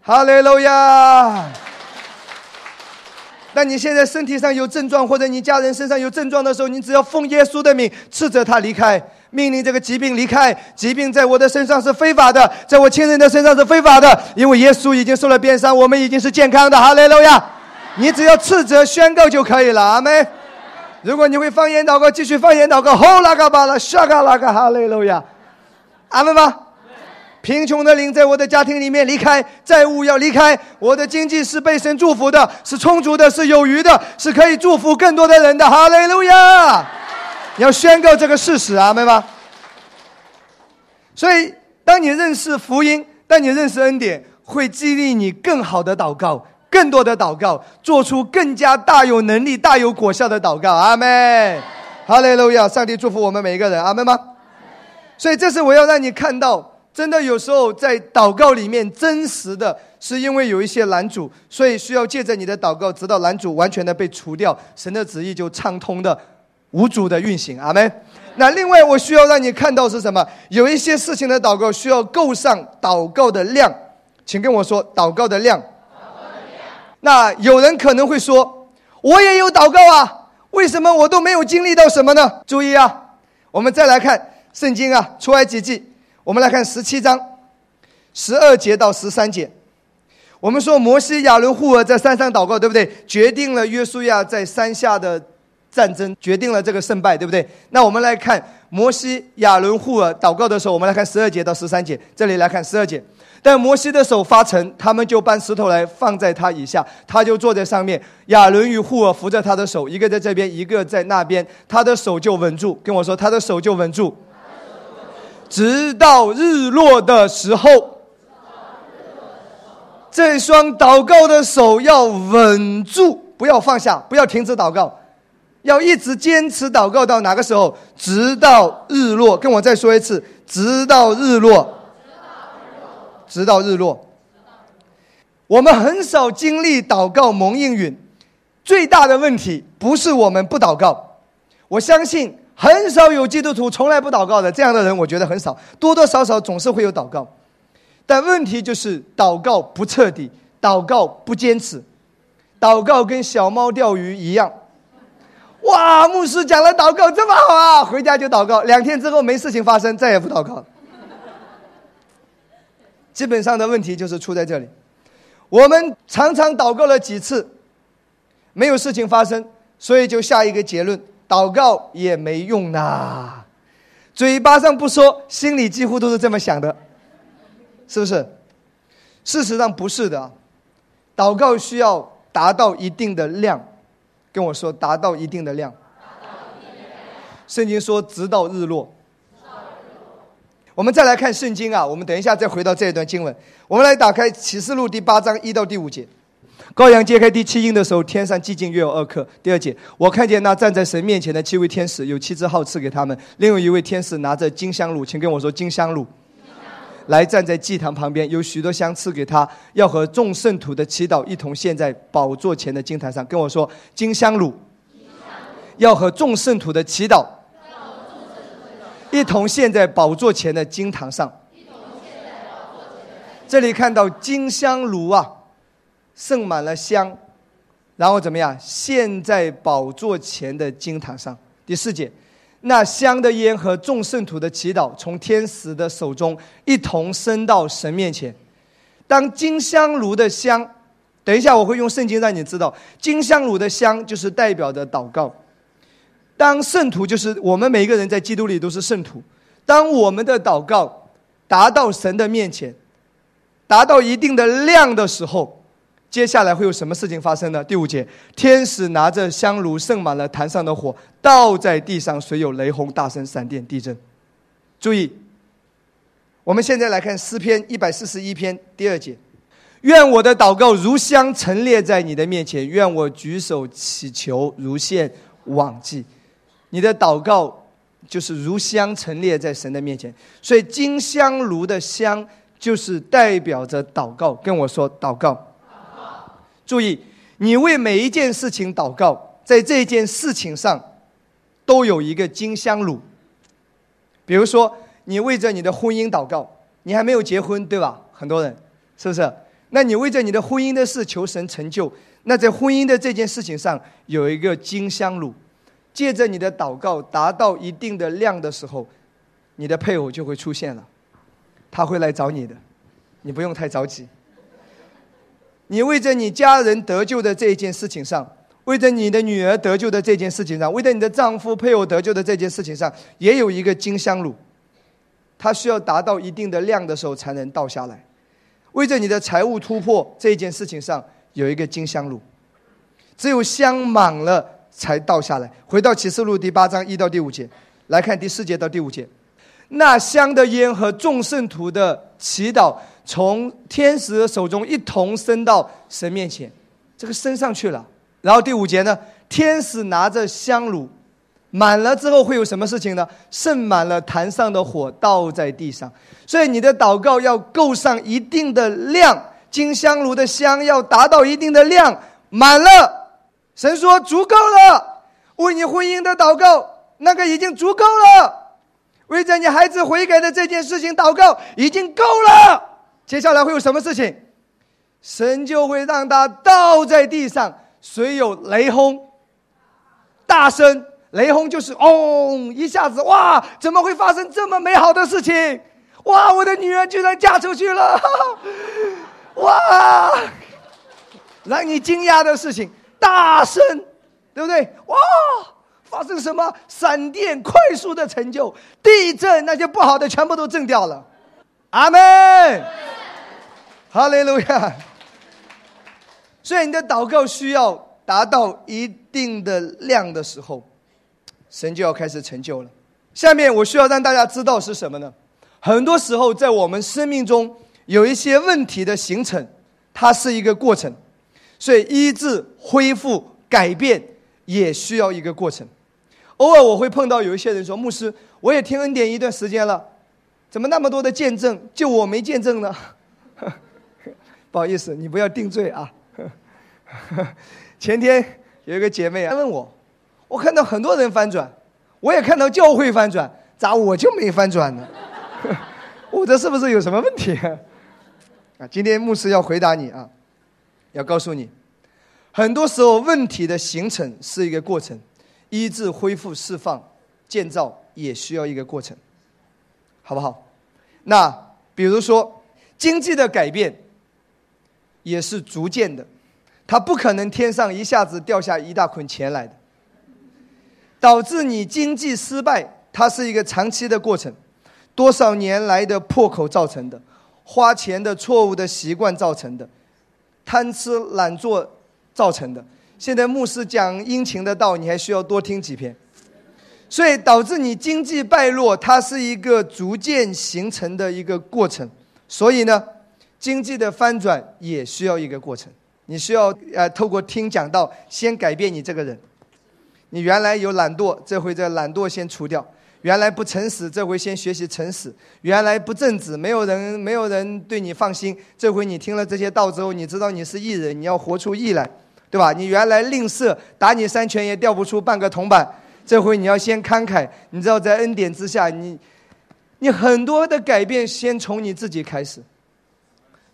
哈利路亚！那你现在身体上有症状，或者你家人身上有症状的时候，你只要奉耶稣的名斥责他离开，命令这个疾病离开。疾病在我的身上是非法的，在我亲人的身上是非法的，因为耶稣已经受了鞭伤，我们已经是健康的。哈利路亚！你只要斥责宣告就可以了，阿门。如果你会方言祷告，继续方言祷告，吼啦嘎巴啦，沙嘎啦嘎，哈利路亚，阿门吗？贫穷的灵在我的家庭里面离开，债务要离开。我的经济是被神祝福的，是充足的，是有余的，是可以祝福更多的人的。哈利路亚！你要宣告这个事实啊，明白吗？所以，当你认识福音，当你认识恩典，会激励你更好的祷告，更多的祷告，做出更加大有能力、大有果效的祷告。阿门！哈利路亚！上帝祝福我们每一个人。阿门吗？所以，这是我要让你看到。真的有时候在祷告里面，真实的是因为有一些拦阻，所以需要借着你的祷告，直到拦阻完全的被除掉，神的旨意就畅通的、无阻的运行。阿门。那另外，我需要让你看到是什么？有一些事情的祷告需要够上祷告的量，请跟我说祷告的量。那有人可能会说，我也有祷告啊，为什么我都没有经历到什么呢？注意啊，我们再来看圣经啊，出埃及记。我们来看十七章，十二节到十三节。我们说摩西、亚伦、户尔在山上祷告，对不对？决定了约书亚在山下的战争，决定了这个胜败，对不对？那我们来看摩西、亚伦、户尔祷告的时候，我们来看十二节到十三节。这里来看十二节，但摩西的手发沉，他们就搬石头来放在他以下，他就坐在上面。亚伦与户尔扶着他的手，一个在这边，一个在那边，他的手就稳住。跟我说，他的手就稳住。直到日落的时候，这双祷告的手要稳住，不要放下，不要停止祷告，要一直坚持祷告到哪个时候？直到日落。跟我再说一次，直到日落。直到日落。我们很少经历祷告蒙应允。最大的问题不是我们不祷告，我相信很少有基督徒从来不祷告的这样的人，我觉得很少，多多少少总是会有祷告，但问题就是祷告不彻底，祷告不坚持，祷告跟小猫钓鱼一样。哇，牧师讲了祷告这么好啊，回家就祷告，两天之后没事情发生，再也不祷告。基本上的问题就是出在这里，我们常常祷告了几次，没有事情发生，所以就下一个结论：祷告也没用呐。嘴巴上不说，心里几乎都是这么想的，是不是？事实上不是的，祷告需要达到一定的量。跟我说，达到一定的量。圣经说，直到日落。我们再来看圣经啊，我们等一下再回到这一段经文。我们来打开启示录第八章一到第五节。羔羊揭开第七印的时候，天上寂静，约有二刻。第二节，我看见那站在神面前的七位天使，有七只号赐给他们。另有一位天使拿着金香炉，请跟我说金香炉。来站在祭坛旁边，有许多香赐给他，要和众圣徒的祈祷一同献在宝座前的金坛上。跟我说，金香炉，要和众圣徒的祈祷，一同献在宝座前的金坛上。这里看到金香炉啊，盛满了香，然后怎么样？献在宝座前的金坛上。第四节。那香的烟和众圣徒的祈祷，从天使的手中一同升到神面前。当金香炉的香，等一下我会用圣经让你知道，金香炉的香就是代表着祷告。当圣徒就是我们每一个人在基督里都是圣徒。当我们的祷告达到神的面前，达到一定的量的时候。接下来会有什么事情发生呢？第五节，天使拿着香炉，盛满了坛上的火，倒在地上，随有雷轰、大声、闪电、地震。注意，我们现在来看诗篇一百四十一篇第二节：愿我的祷告如香陈列在你的面前，愿我举手祈求如线往记。你的祷告就是如香陈列在神的面前，所以金香炉的香就是代表着祷告。跟我说祷告。注意，你为每一件事情祷告，在这件事情上，都有一个金香炉。比如说，你为着你的婚姻祷告，你还没有结婚，对吧？很多人，是不是？那你为着你的婚姻的事求神成就，那在婚姻的这件事情上有一个金香炉，借着你的祷告达到一定的量的时候，你的配偶就会出现了，他会来找你的，你不用太着急。你为着你家人得救的这一件事情上，为着你的女儿得救的这件事情上，为着你的丈夫配偶得救的这件事情上，也有一个金香炉，它需要达到一定的量的时候才能倒下来。为着你的财务突破这件事情上，有一个金香炉，只有香满了才倒下来。回到启示录第八章一到第五节，来看第四节到第五节，那香的烟和众圣徒的祈祷。从天使的手中一同升到神面前，这个升上去了。然后第五节呢，天使拿着香炉，满了之后会有什么事情呢？盛满了坛上的火，倒在地上。所以你的祷告要够上一定的量，金香炉的香要达到一定的量，满了。神说足够了，为你婚姻的祷告那个已经足够了，为着你孩子悔改的这件事情祷告已经够了。接下来会有什么事情？神就会让他倒在地上，随有雷轰，大声雷轰就是嗡一下子哇！怎么会发生这么美好的事情？哇！我的女儿居然嫁出去了！哇！让你惊讶的事情，大声，对不对？哇！发生什么？闪电快速的成就，地震那些不好的全部都震掉了。阿门。哈利路亚！所以你的祷告需要达到一定的量的时候，神就要开始成就了。下面我需要让大家知道是什么呢？很多时候在我们生命中有一些问题的形成，它是一个过程，所以医治、恢复、改变也需要一个过程。偶尔我会碰到有一些人说：“牧师，我也听恩典一段时间了，怎么那么多的见证，就我没见证呢？”不好意思，你不要定罪啊！前天有一个姐妹她问我，我看到很多人翻转，我也看到教会翻转，咋我就没翻转呢？我这是不是有什么问题？啊，今天牧师要回答你啊，要告诉你，很多时候问题的形成是一个过程，医治、恢复、释放、建造也需要一个过程，好不好？那比如说经济的改变，也是逐渐的，它不可能天上一下子掉下一大捆钱来的，导致你经济失败，它是一个长期的过程，多少年来的破口造成的。花钱的错误的习惯造成的，贪吃懒做造成的。现在牧师讲殷勤的道，你还需要多听几篇，所以导致你经济败落，它是一个逐渐形成的一个过程。所以呢，经济的翻转也需要一个过程。你需要呃透过听讲道，先改变你这个人。你原来有懒惰，这回这懒惰先除掉。原来不诚实，这回先学习诚实；原来不正直，没有人没有人对你放心。这回你听了这些道之后，你知道你是艺人，你要活出艺来，对吧？你原来吝啬，打你三拳也掉不出半个铜板。这回你要先慷慨，你知道在恩典之下，你你很多的改变先从你自己开始。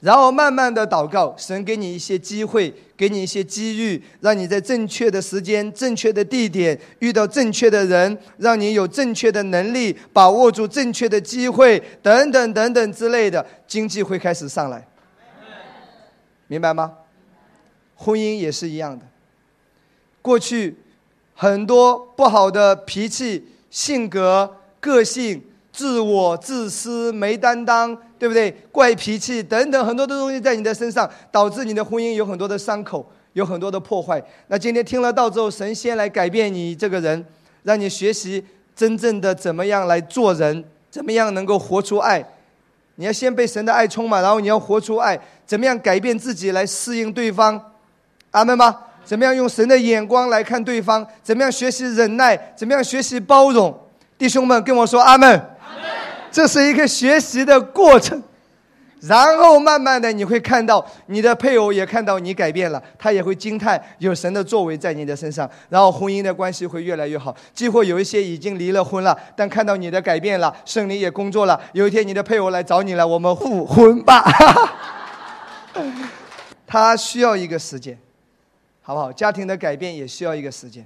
然后慢慢的祷告，神给你一些机会，给你一些机遇，让你在正确的时间、正确的地点遇到正确的人，让你有正确的能力，把握住正确的机会，等等等等之类的，经济会开始上来。明白吗？婚姻也是一样的。过去很多不好的脾气、性格、个性。自我自私、没担当，对不对？怪脾气等等很多的东西在你的身上，导致你的婚姻有很多的伤口，有很多的破坏。那今天听了道之后，神先来改变你这个人，让你学习真正的怎么样来做人，怎么样能够活出爱。你要先被神的爱充满，然后你要活出爱，怎么样改变自己来适应对方？阿门吗？怎么样用神的眼光来看对方？怎么样学习忍耐？怎么样学习包容？弟兄们，跟我说阿门。这是一个学习的过程，然后慢慢的你会看到你的配偶也看到你改变了，他也会惊叹有神的作为在你的身上，然后婚姻的关系会越来越好。几乎有一些已经离了婚了，但看到你的改变了，圣灵也工作了。有一天你的配偶来找你了，我们复婚吧。他需要一个时间，好不好？家庭的改变也需要一个时间。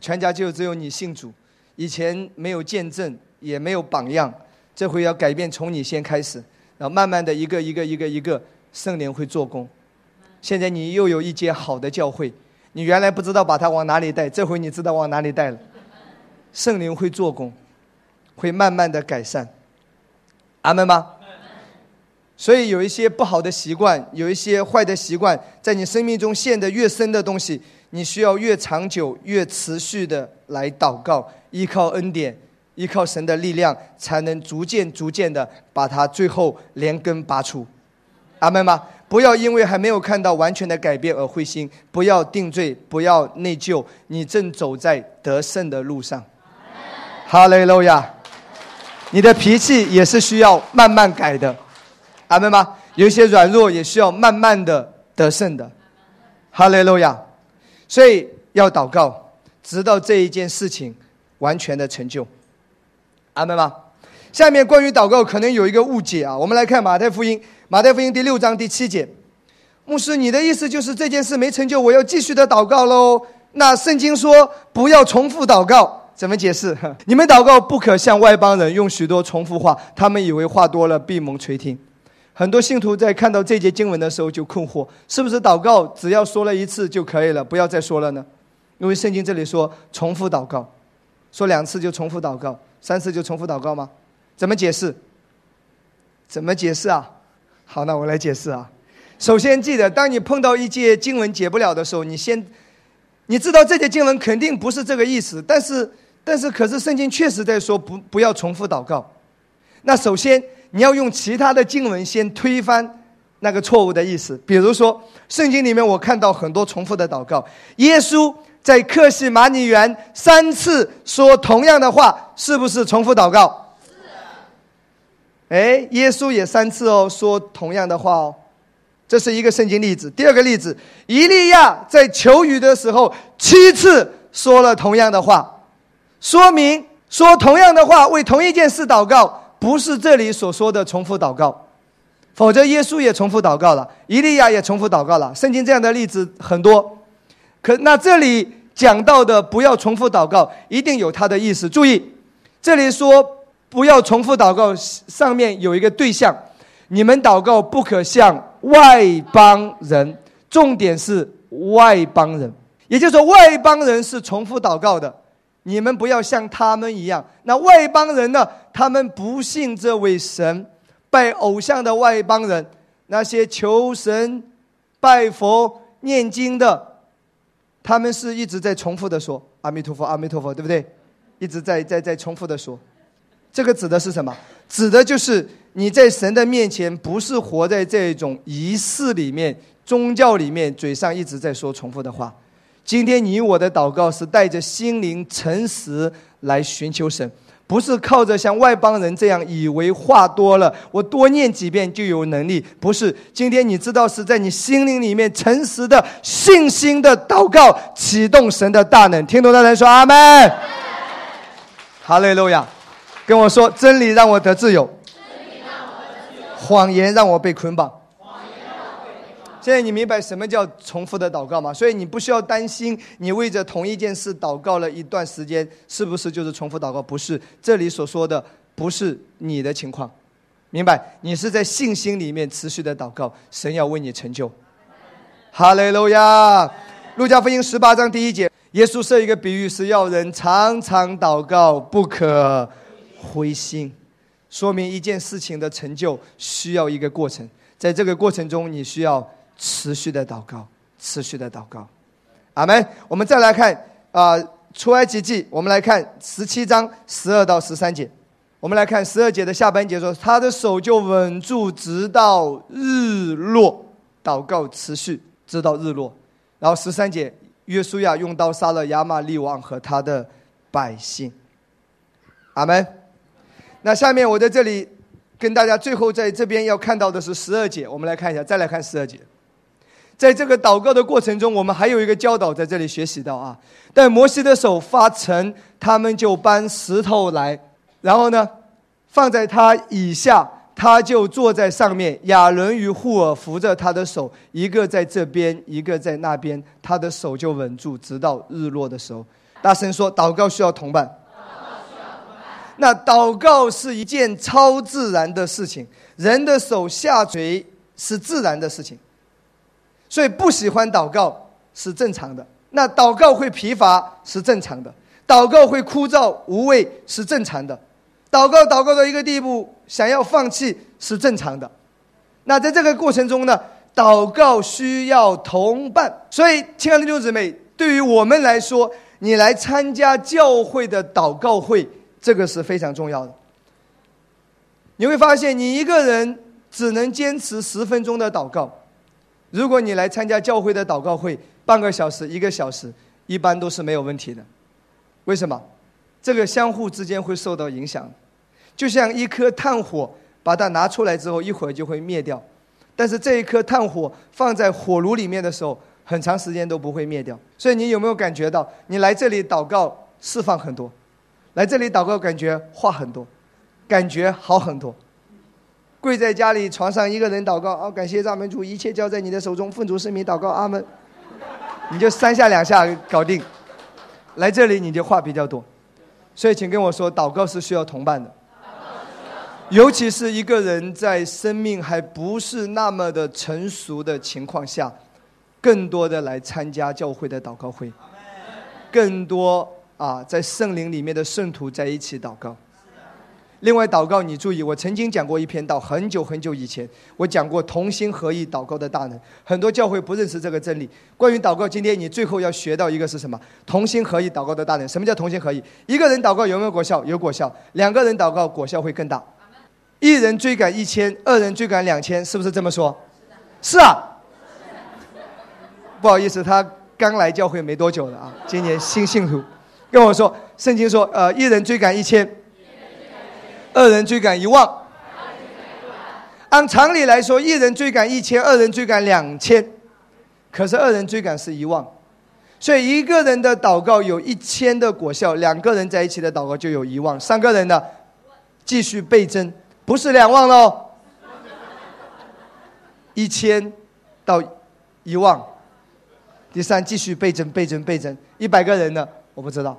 全家就只有你信主，以前没有见证。也没有榜样，这回要改变，从你先开始，然后慢慢的一个一个一个一个，圣灵会做工。现在你又有一间好的教会，你原来不知道把它往哪里带，这回你知道往哪里带了。圣灵会做工，会慢慢的改善。阿门吗？所以有一些不好的习惯，有一些坏的习惯，在你生命中陷得越深的东西，你需要越长久、越持续的来祷告，依靠恩典。依靠神的力量，才能逐渐、逐渐的把它最后连根拔出。阿门吗？不要因为还没有看到完全的改变而灰心，不要定罪，不要内疚，你正走在得胜的路上。哈利路亚！你的脾气也是需要慢慢改的。阿门吗？有一些软弱也需要慢慢的得胜的。哈利路亚！所以要祷告，直到这一件事情完全的成就。阿门吗？下面关于祷告可能有一个误解啊，我们来看马太福音，马太福音第六章第七节。牧师，你的意思就是这件事没成就，我要继续的祷告喽？那圣经说不要重复祷告，怎么解释？你们祷告不可像外邦人用许多重复话，他们以为话多了闭蒙垂听。很多信徒在看到这节经文的时候就困惑：是不是祷告只要说了一次就可以了，不要再说了呢？因为圣经这里说重复祷告，说两次就重复祷告。三次就重复祷告吗？怎么解释？怎么解释啊？好，那我来解释啊。首先记得，当你碰到一节经文解不了的时候，你先，你知道这节经文肯定不是这个意思，但是，但是，可是圣经确实在说不不要重复祷告。那首先你要用其他的经文先推翻那个错误的意思。比如说，圣经里面我看到很多重复的祷告，耶稣。在克西马尼园三次说同样的话，是不是重复祷告？是。哎，耶稣也三次哦说同样的话哦，这是一个圣经例子。第二个例子，以利亚在求雨的时候七次说了同样的话，说明说同样的话为同一件事祷告，不是这里所说的重复祷告。否则，耶稣也重复祷告了，以利亚也重复祷告了。圣经这样的例子很多。可那这里讲到的不要重复祷告，一定有他的意思。注意，这里说不要重复祷告，上面有一个对象，你们祷告不可向外邦人。重点是外邦人，也就是说外邦人是重复祷告的，你们不要像他们一样。那外邦人呢？他们不信这位神。拜偶像的外邦人，那些求神、拜佛、念经的，他们是一直在重复的说“阿弥陀佛，阿弥陀佛”，对不对？一直在在在重复的说，这个指的是什么？指的就是你在神的面前，不是活在这种仪式里面、宗教里面，嘴上一直在说重复的话。今天你我的祷告是带着心灵诚实来寻求神。不是靠着像外邦人这样以为话多了，我多念几遍就有能力。不是，今天你知道是在你心灵里面诚实的信心的祷告，启动神的大能。听懂的人说阿门。哈利路亚，跟我说真理让我得自由，谎言让我被捆绑。现在你明白什么叫重复的祷告吗？所以你不需要担心，你为着同一件事祷告了一段时间，是不是就是重复祷告？不是，这里所说的不是你的情况，明白？你是在信心里面持续的祷告，神要为你成就。哈利路亚！路加福音十八章第一节，耶稣设一个比喻，是要人常常祷告，不可灰心，说明一件事情的成就需要一个过程，在这个过程中，你需要。持续的祷告，持续的祷告，阿门。我们再来看啊，出埃及记，我们来看十七章十二到十三节。我们来看十二节的下半节说，他的手就稳住，直到日落。祷告持续，直到日落。然后十三节，约书亚用刀杀了亚玛利王和他的百姓。阿门。那下面我在这里跟大家最后在这边要看到的是十二节，我们来看一下，再来看十二节。在这个祷告的过程中，我们还有一个教导在这里学习到啊。但摩西的手发沉，他们就搬石头来，然后呢，放在他以下，他就坐在上面。亚伦与户尔扶着他的手，一个在这边，一个在那边，他的手就稳住，直到日落的时候。大声说：祷告需要同伴。那祷告是一件超自然的事情，人的手下垂是自然的事情。所以不喜欢祷告是正常的，那祷告会疲乏是正常的，祷告会枯燥无味是正常的，祷告祷告到一个地步想要放弃是正常的。那在这个过程中呢，祷告需要同伴。所以，亲爱的弟兄姊妹，对于我们来说，你来参加教会的祷告会，这个是非常重要的。你会发现，你一个人只能坚持十分钟的祷告。如果你来参加教会的祷告会，半个小时、一个小时，一般都是没有问题的。为什么？这个相互之间会受到影响，就像一颗炭火，把它拿出来之后，一会儿就会灭掉。但是这一颗炭火放在火炉里面的时候，很长时间都不会灭掉。所以你有没有感觉到，你来这里祷告释放很多，来这里祷告感觉话很多，感觉好很多。跪在家里床上，一个人祷告啊，感谢赞门主，一切交在你的手中，奉主圣名祷告，阿门。你就三下两下搞定。来这里你就话比较多，所以请跟我说，祷告是需要同伴的，尤其是一个人在生命还不是那么的成熟的情况下，更多的来参加教会的祷告会，更多啊，在圣灵里面的圣徒在一起祷告。另外，祷告你注意，我曾经讲过一篇道，很久很久以前，我讲过同心合意祷告的大能。很多教会不认识这个真理。关于祷告，今天你最后要学到一个是什么？同心合意祷告的大能。什么叫同心合意？一个人祷告有没有果效？有果效。两个人祷告果效会更大。一人追赶一千，二人追赶两千，是不是这么说？是啊。不好意思，他刚来教会没多久了啊，今年新信徒，跟我说，圣经说，呃，一人追赶一千。二人追赶一万，按常理来说，一人追赶一千，二人追赶两千，可是二人追赶是一万，所以一个人的祷告有一千的果效，两个人在一起的祷告就有一万，三个人的继续倍增，不是两万喽，一千到一万，第三继续倍增倍增倍增，一百个人的我不知道，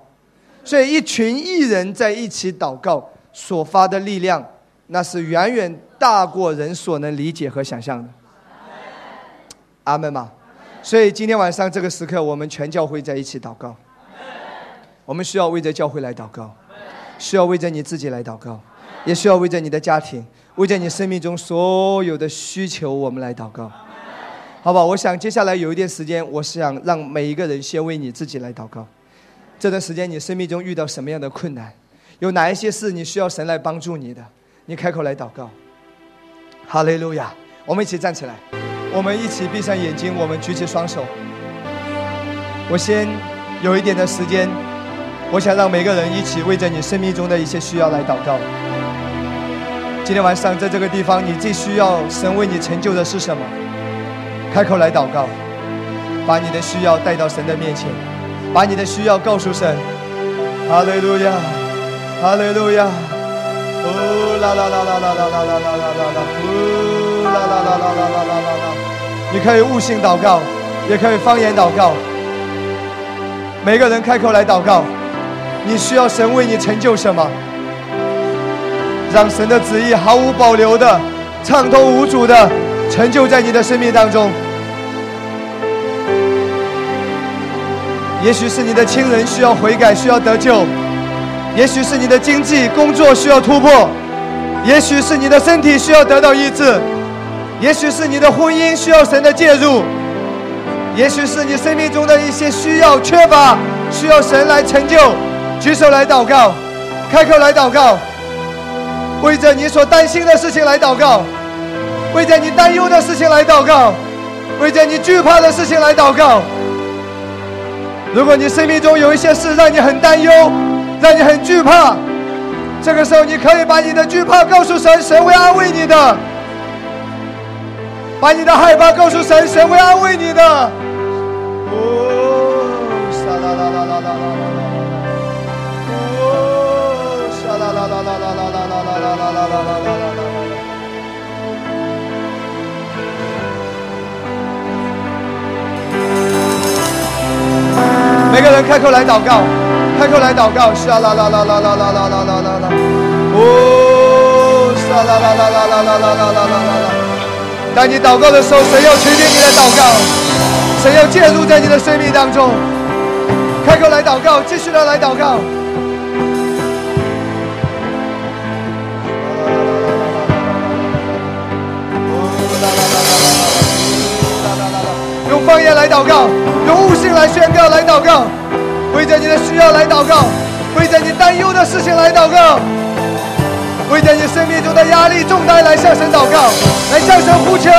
所以一群艺人在一起祷告所发的力量，那是远远。大过人所能理解和想象的，阿门嘛。所以今天晚上这个时刻，我们全教会在一起祷告。我们需要为着教会来祷告，需要为着你自己来祷告，也需要为着你的家庭，为着你生命中所有的需求，我们来祷告。好吧，我想接下来有一点时间，我想让每一个人先为你自己来祷告。这段时间你生命中遇到什么样的困难？有哪一些事你需要神来帮助你的？你开口来祷告。哈利路亚！我们一起站起来，我们一起闭上眼睛，我们举起双手。我先有一点的时间，我想让每个人一起为着你生命中的一些需要来祷告。今天晚上在这个地方，你最需要神为你成就的是什么？开口来祷告，把你的需要带到神的面前，把你的需要告诉神。哈利路亚！哈利路亚！呼啦啦啦啦啦啦啦啦啦啦啦！呼啦啦啦啦啦啦啦啦啦！你可以悟性祷告，也可以方言祷告。每个人开口来祷告，你需要神为你成就什么？让神的旨意毫无保留的、畅通无阻的成就在你的生命当中。也许是你的亲人需要悔改，需要得救。也许是你的经济工作需要突破，也许是你的身体需要得到医治，也许是你的婚姻需要神的介入，也许是你生命中的一些需要缺乏，需要神来成就。举手来祷告，开口来祷告，为着你所担心的事情来祷告，为着你担忧的事情来祷告，为着你惧怕的事情来祷告。如果你生命中有一些事让你很担忧，让你很惧怕，这个时候你可以把你的惧怕告诉神，神会安慰你的；把你的害怕告诉神，神会安慰你的。哦，沙啦啦啦啦啦啦啦啦啦！哦，沙啦啦啦啦啦啦啦啦啦啦啦啦啦啦啦！每个人开口来祷告。开口来祷告，沙啦啦啦啦啦啦啦啦啦啦啦，哦，沙啦啦啦啦啦啦啦啦啦啦啦。当你祷告的时候，神要垂听你的祷告，神要介入在你的生命当中。开口来祷告，继续的来祷告。用方言来祷告，用悟性来宣告，来祷告。为着你的需要来祷告，为着你担忧的事情来祷告，为着你生命中的压力重担来向神祷告，来向神呼求。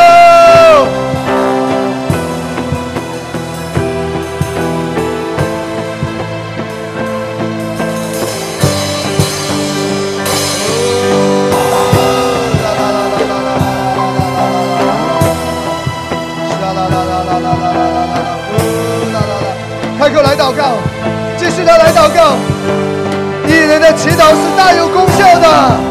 叫的。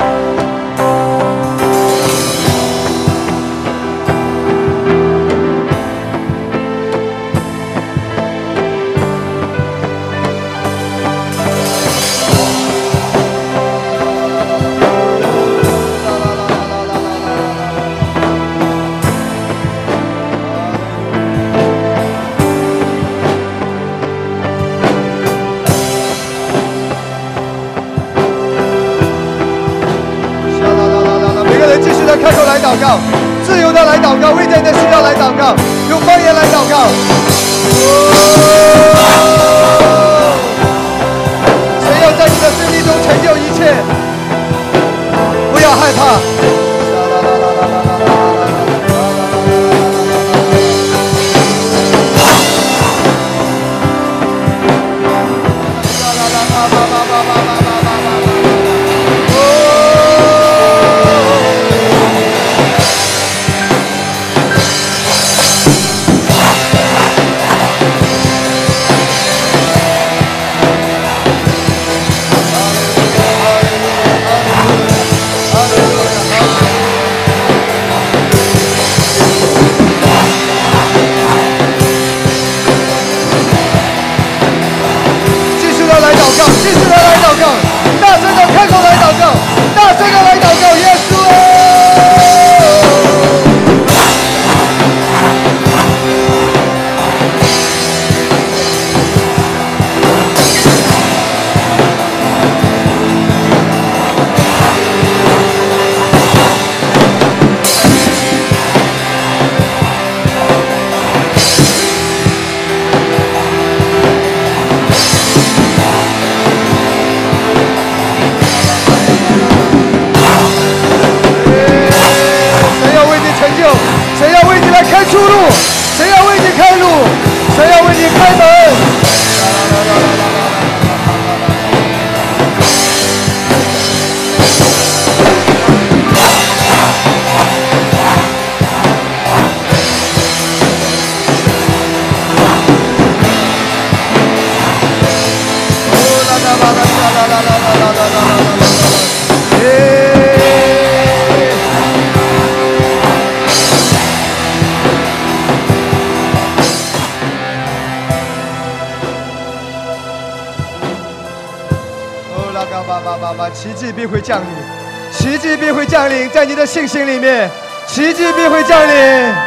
在你的信心里面，奇迹必会降临。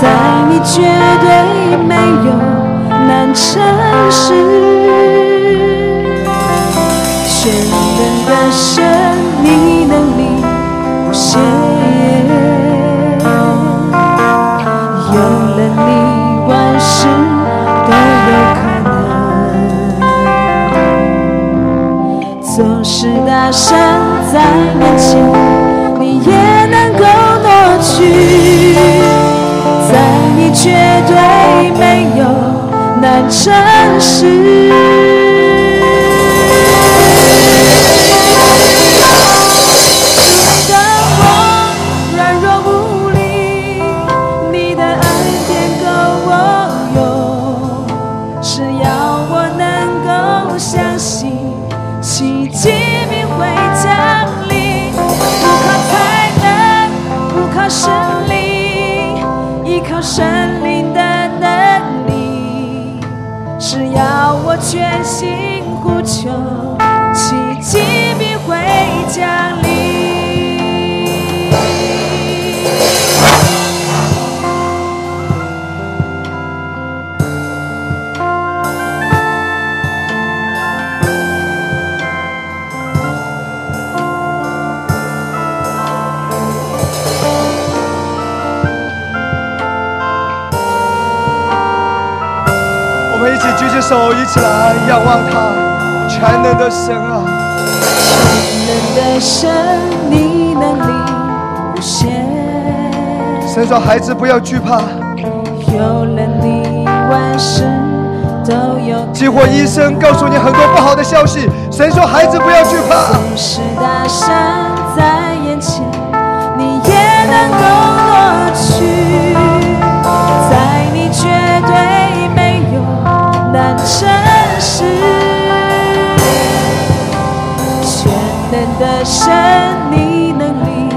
在你绝对没有难成事。全能的神，你能力无限，有了你，万事都有可能。总是大山在面前，你也。去，在你绝对没有难成事。手一起来仰望他，全能的神啊！全能的神，你能力无限。神说：“孩子不要惧怕。”有了你，万事都有。激活医生告诉你很多不好的消息。神说：“孩子不要惧怕。”纵使大山难真实，全能的神，你能力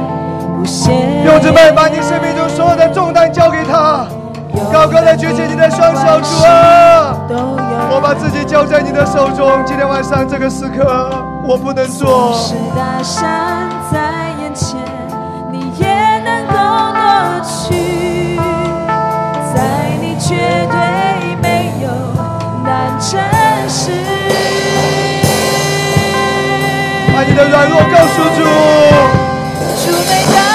无限。弟兄们，把你生命中所有的重担交给他，高高的举起你的双手，主啊，我把自己交在你的手中。今天晚上这个时刻，我不能做。是大山在眼前，你也能够夺去，的软弱告诉主。主，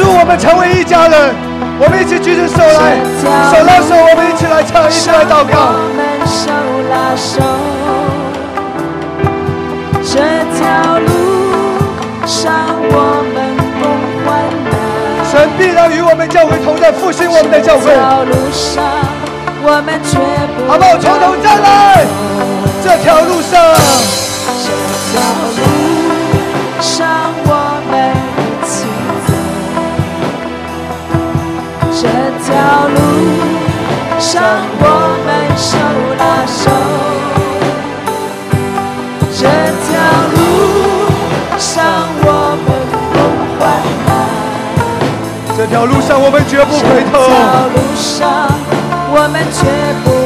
祝我们成为一家人我们一起举起手来手拉手我们一起来唱一起来祷告。我们手拉手这条路上我们共患难神必然与我们教会同在复兴我们的教会。好不好？从头再来这条路上。这条路上这条路上我们手拉手这条路上我们共患难这条路上我们绝不回头。这条路上我们绝不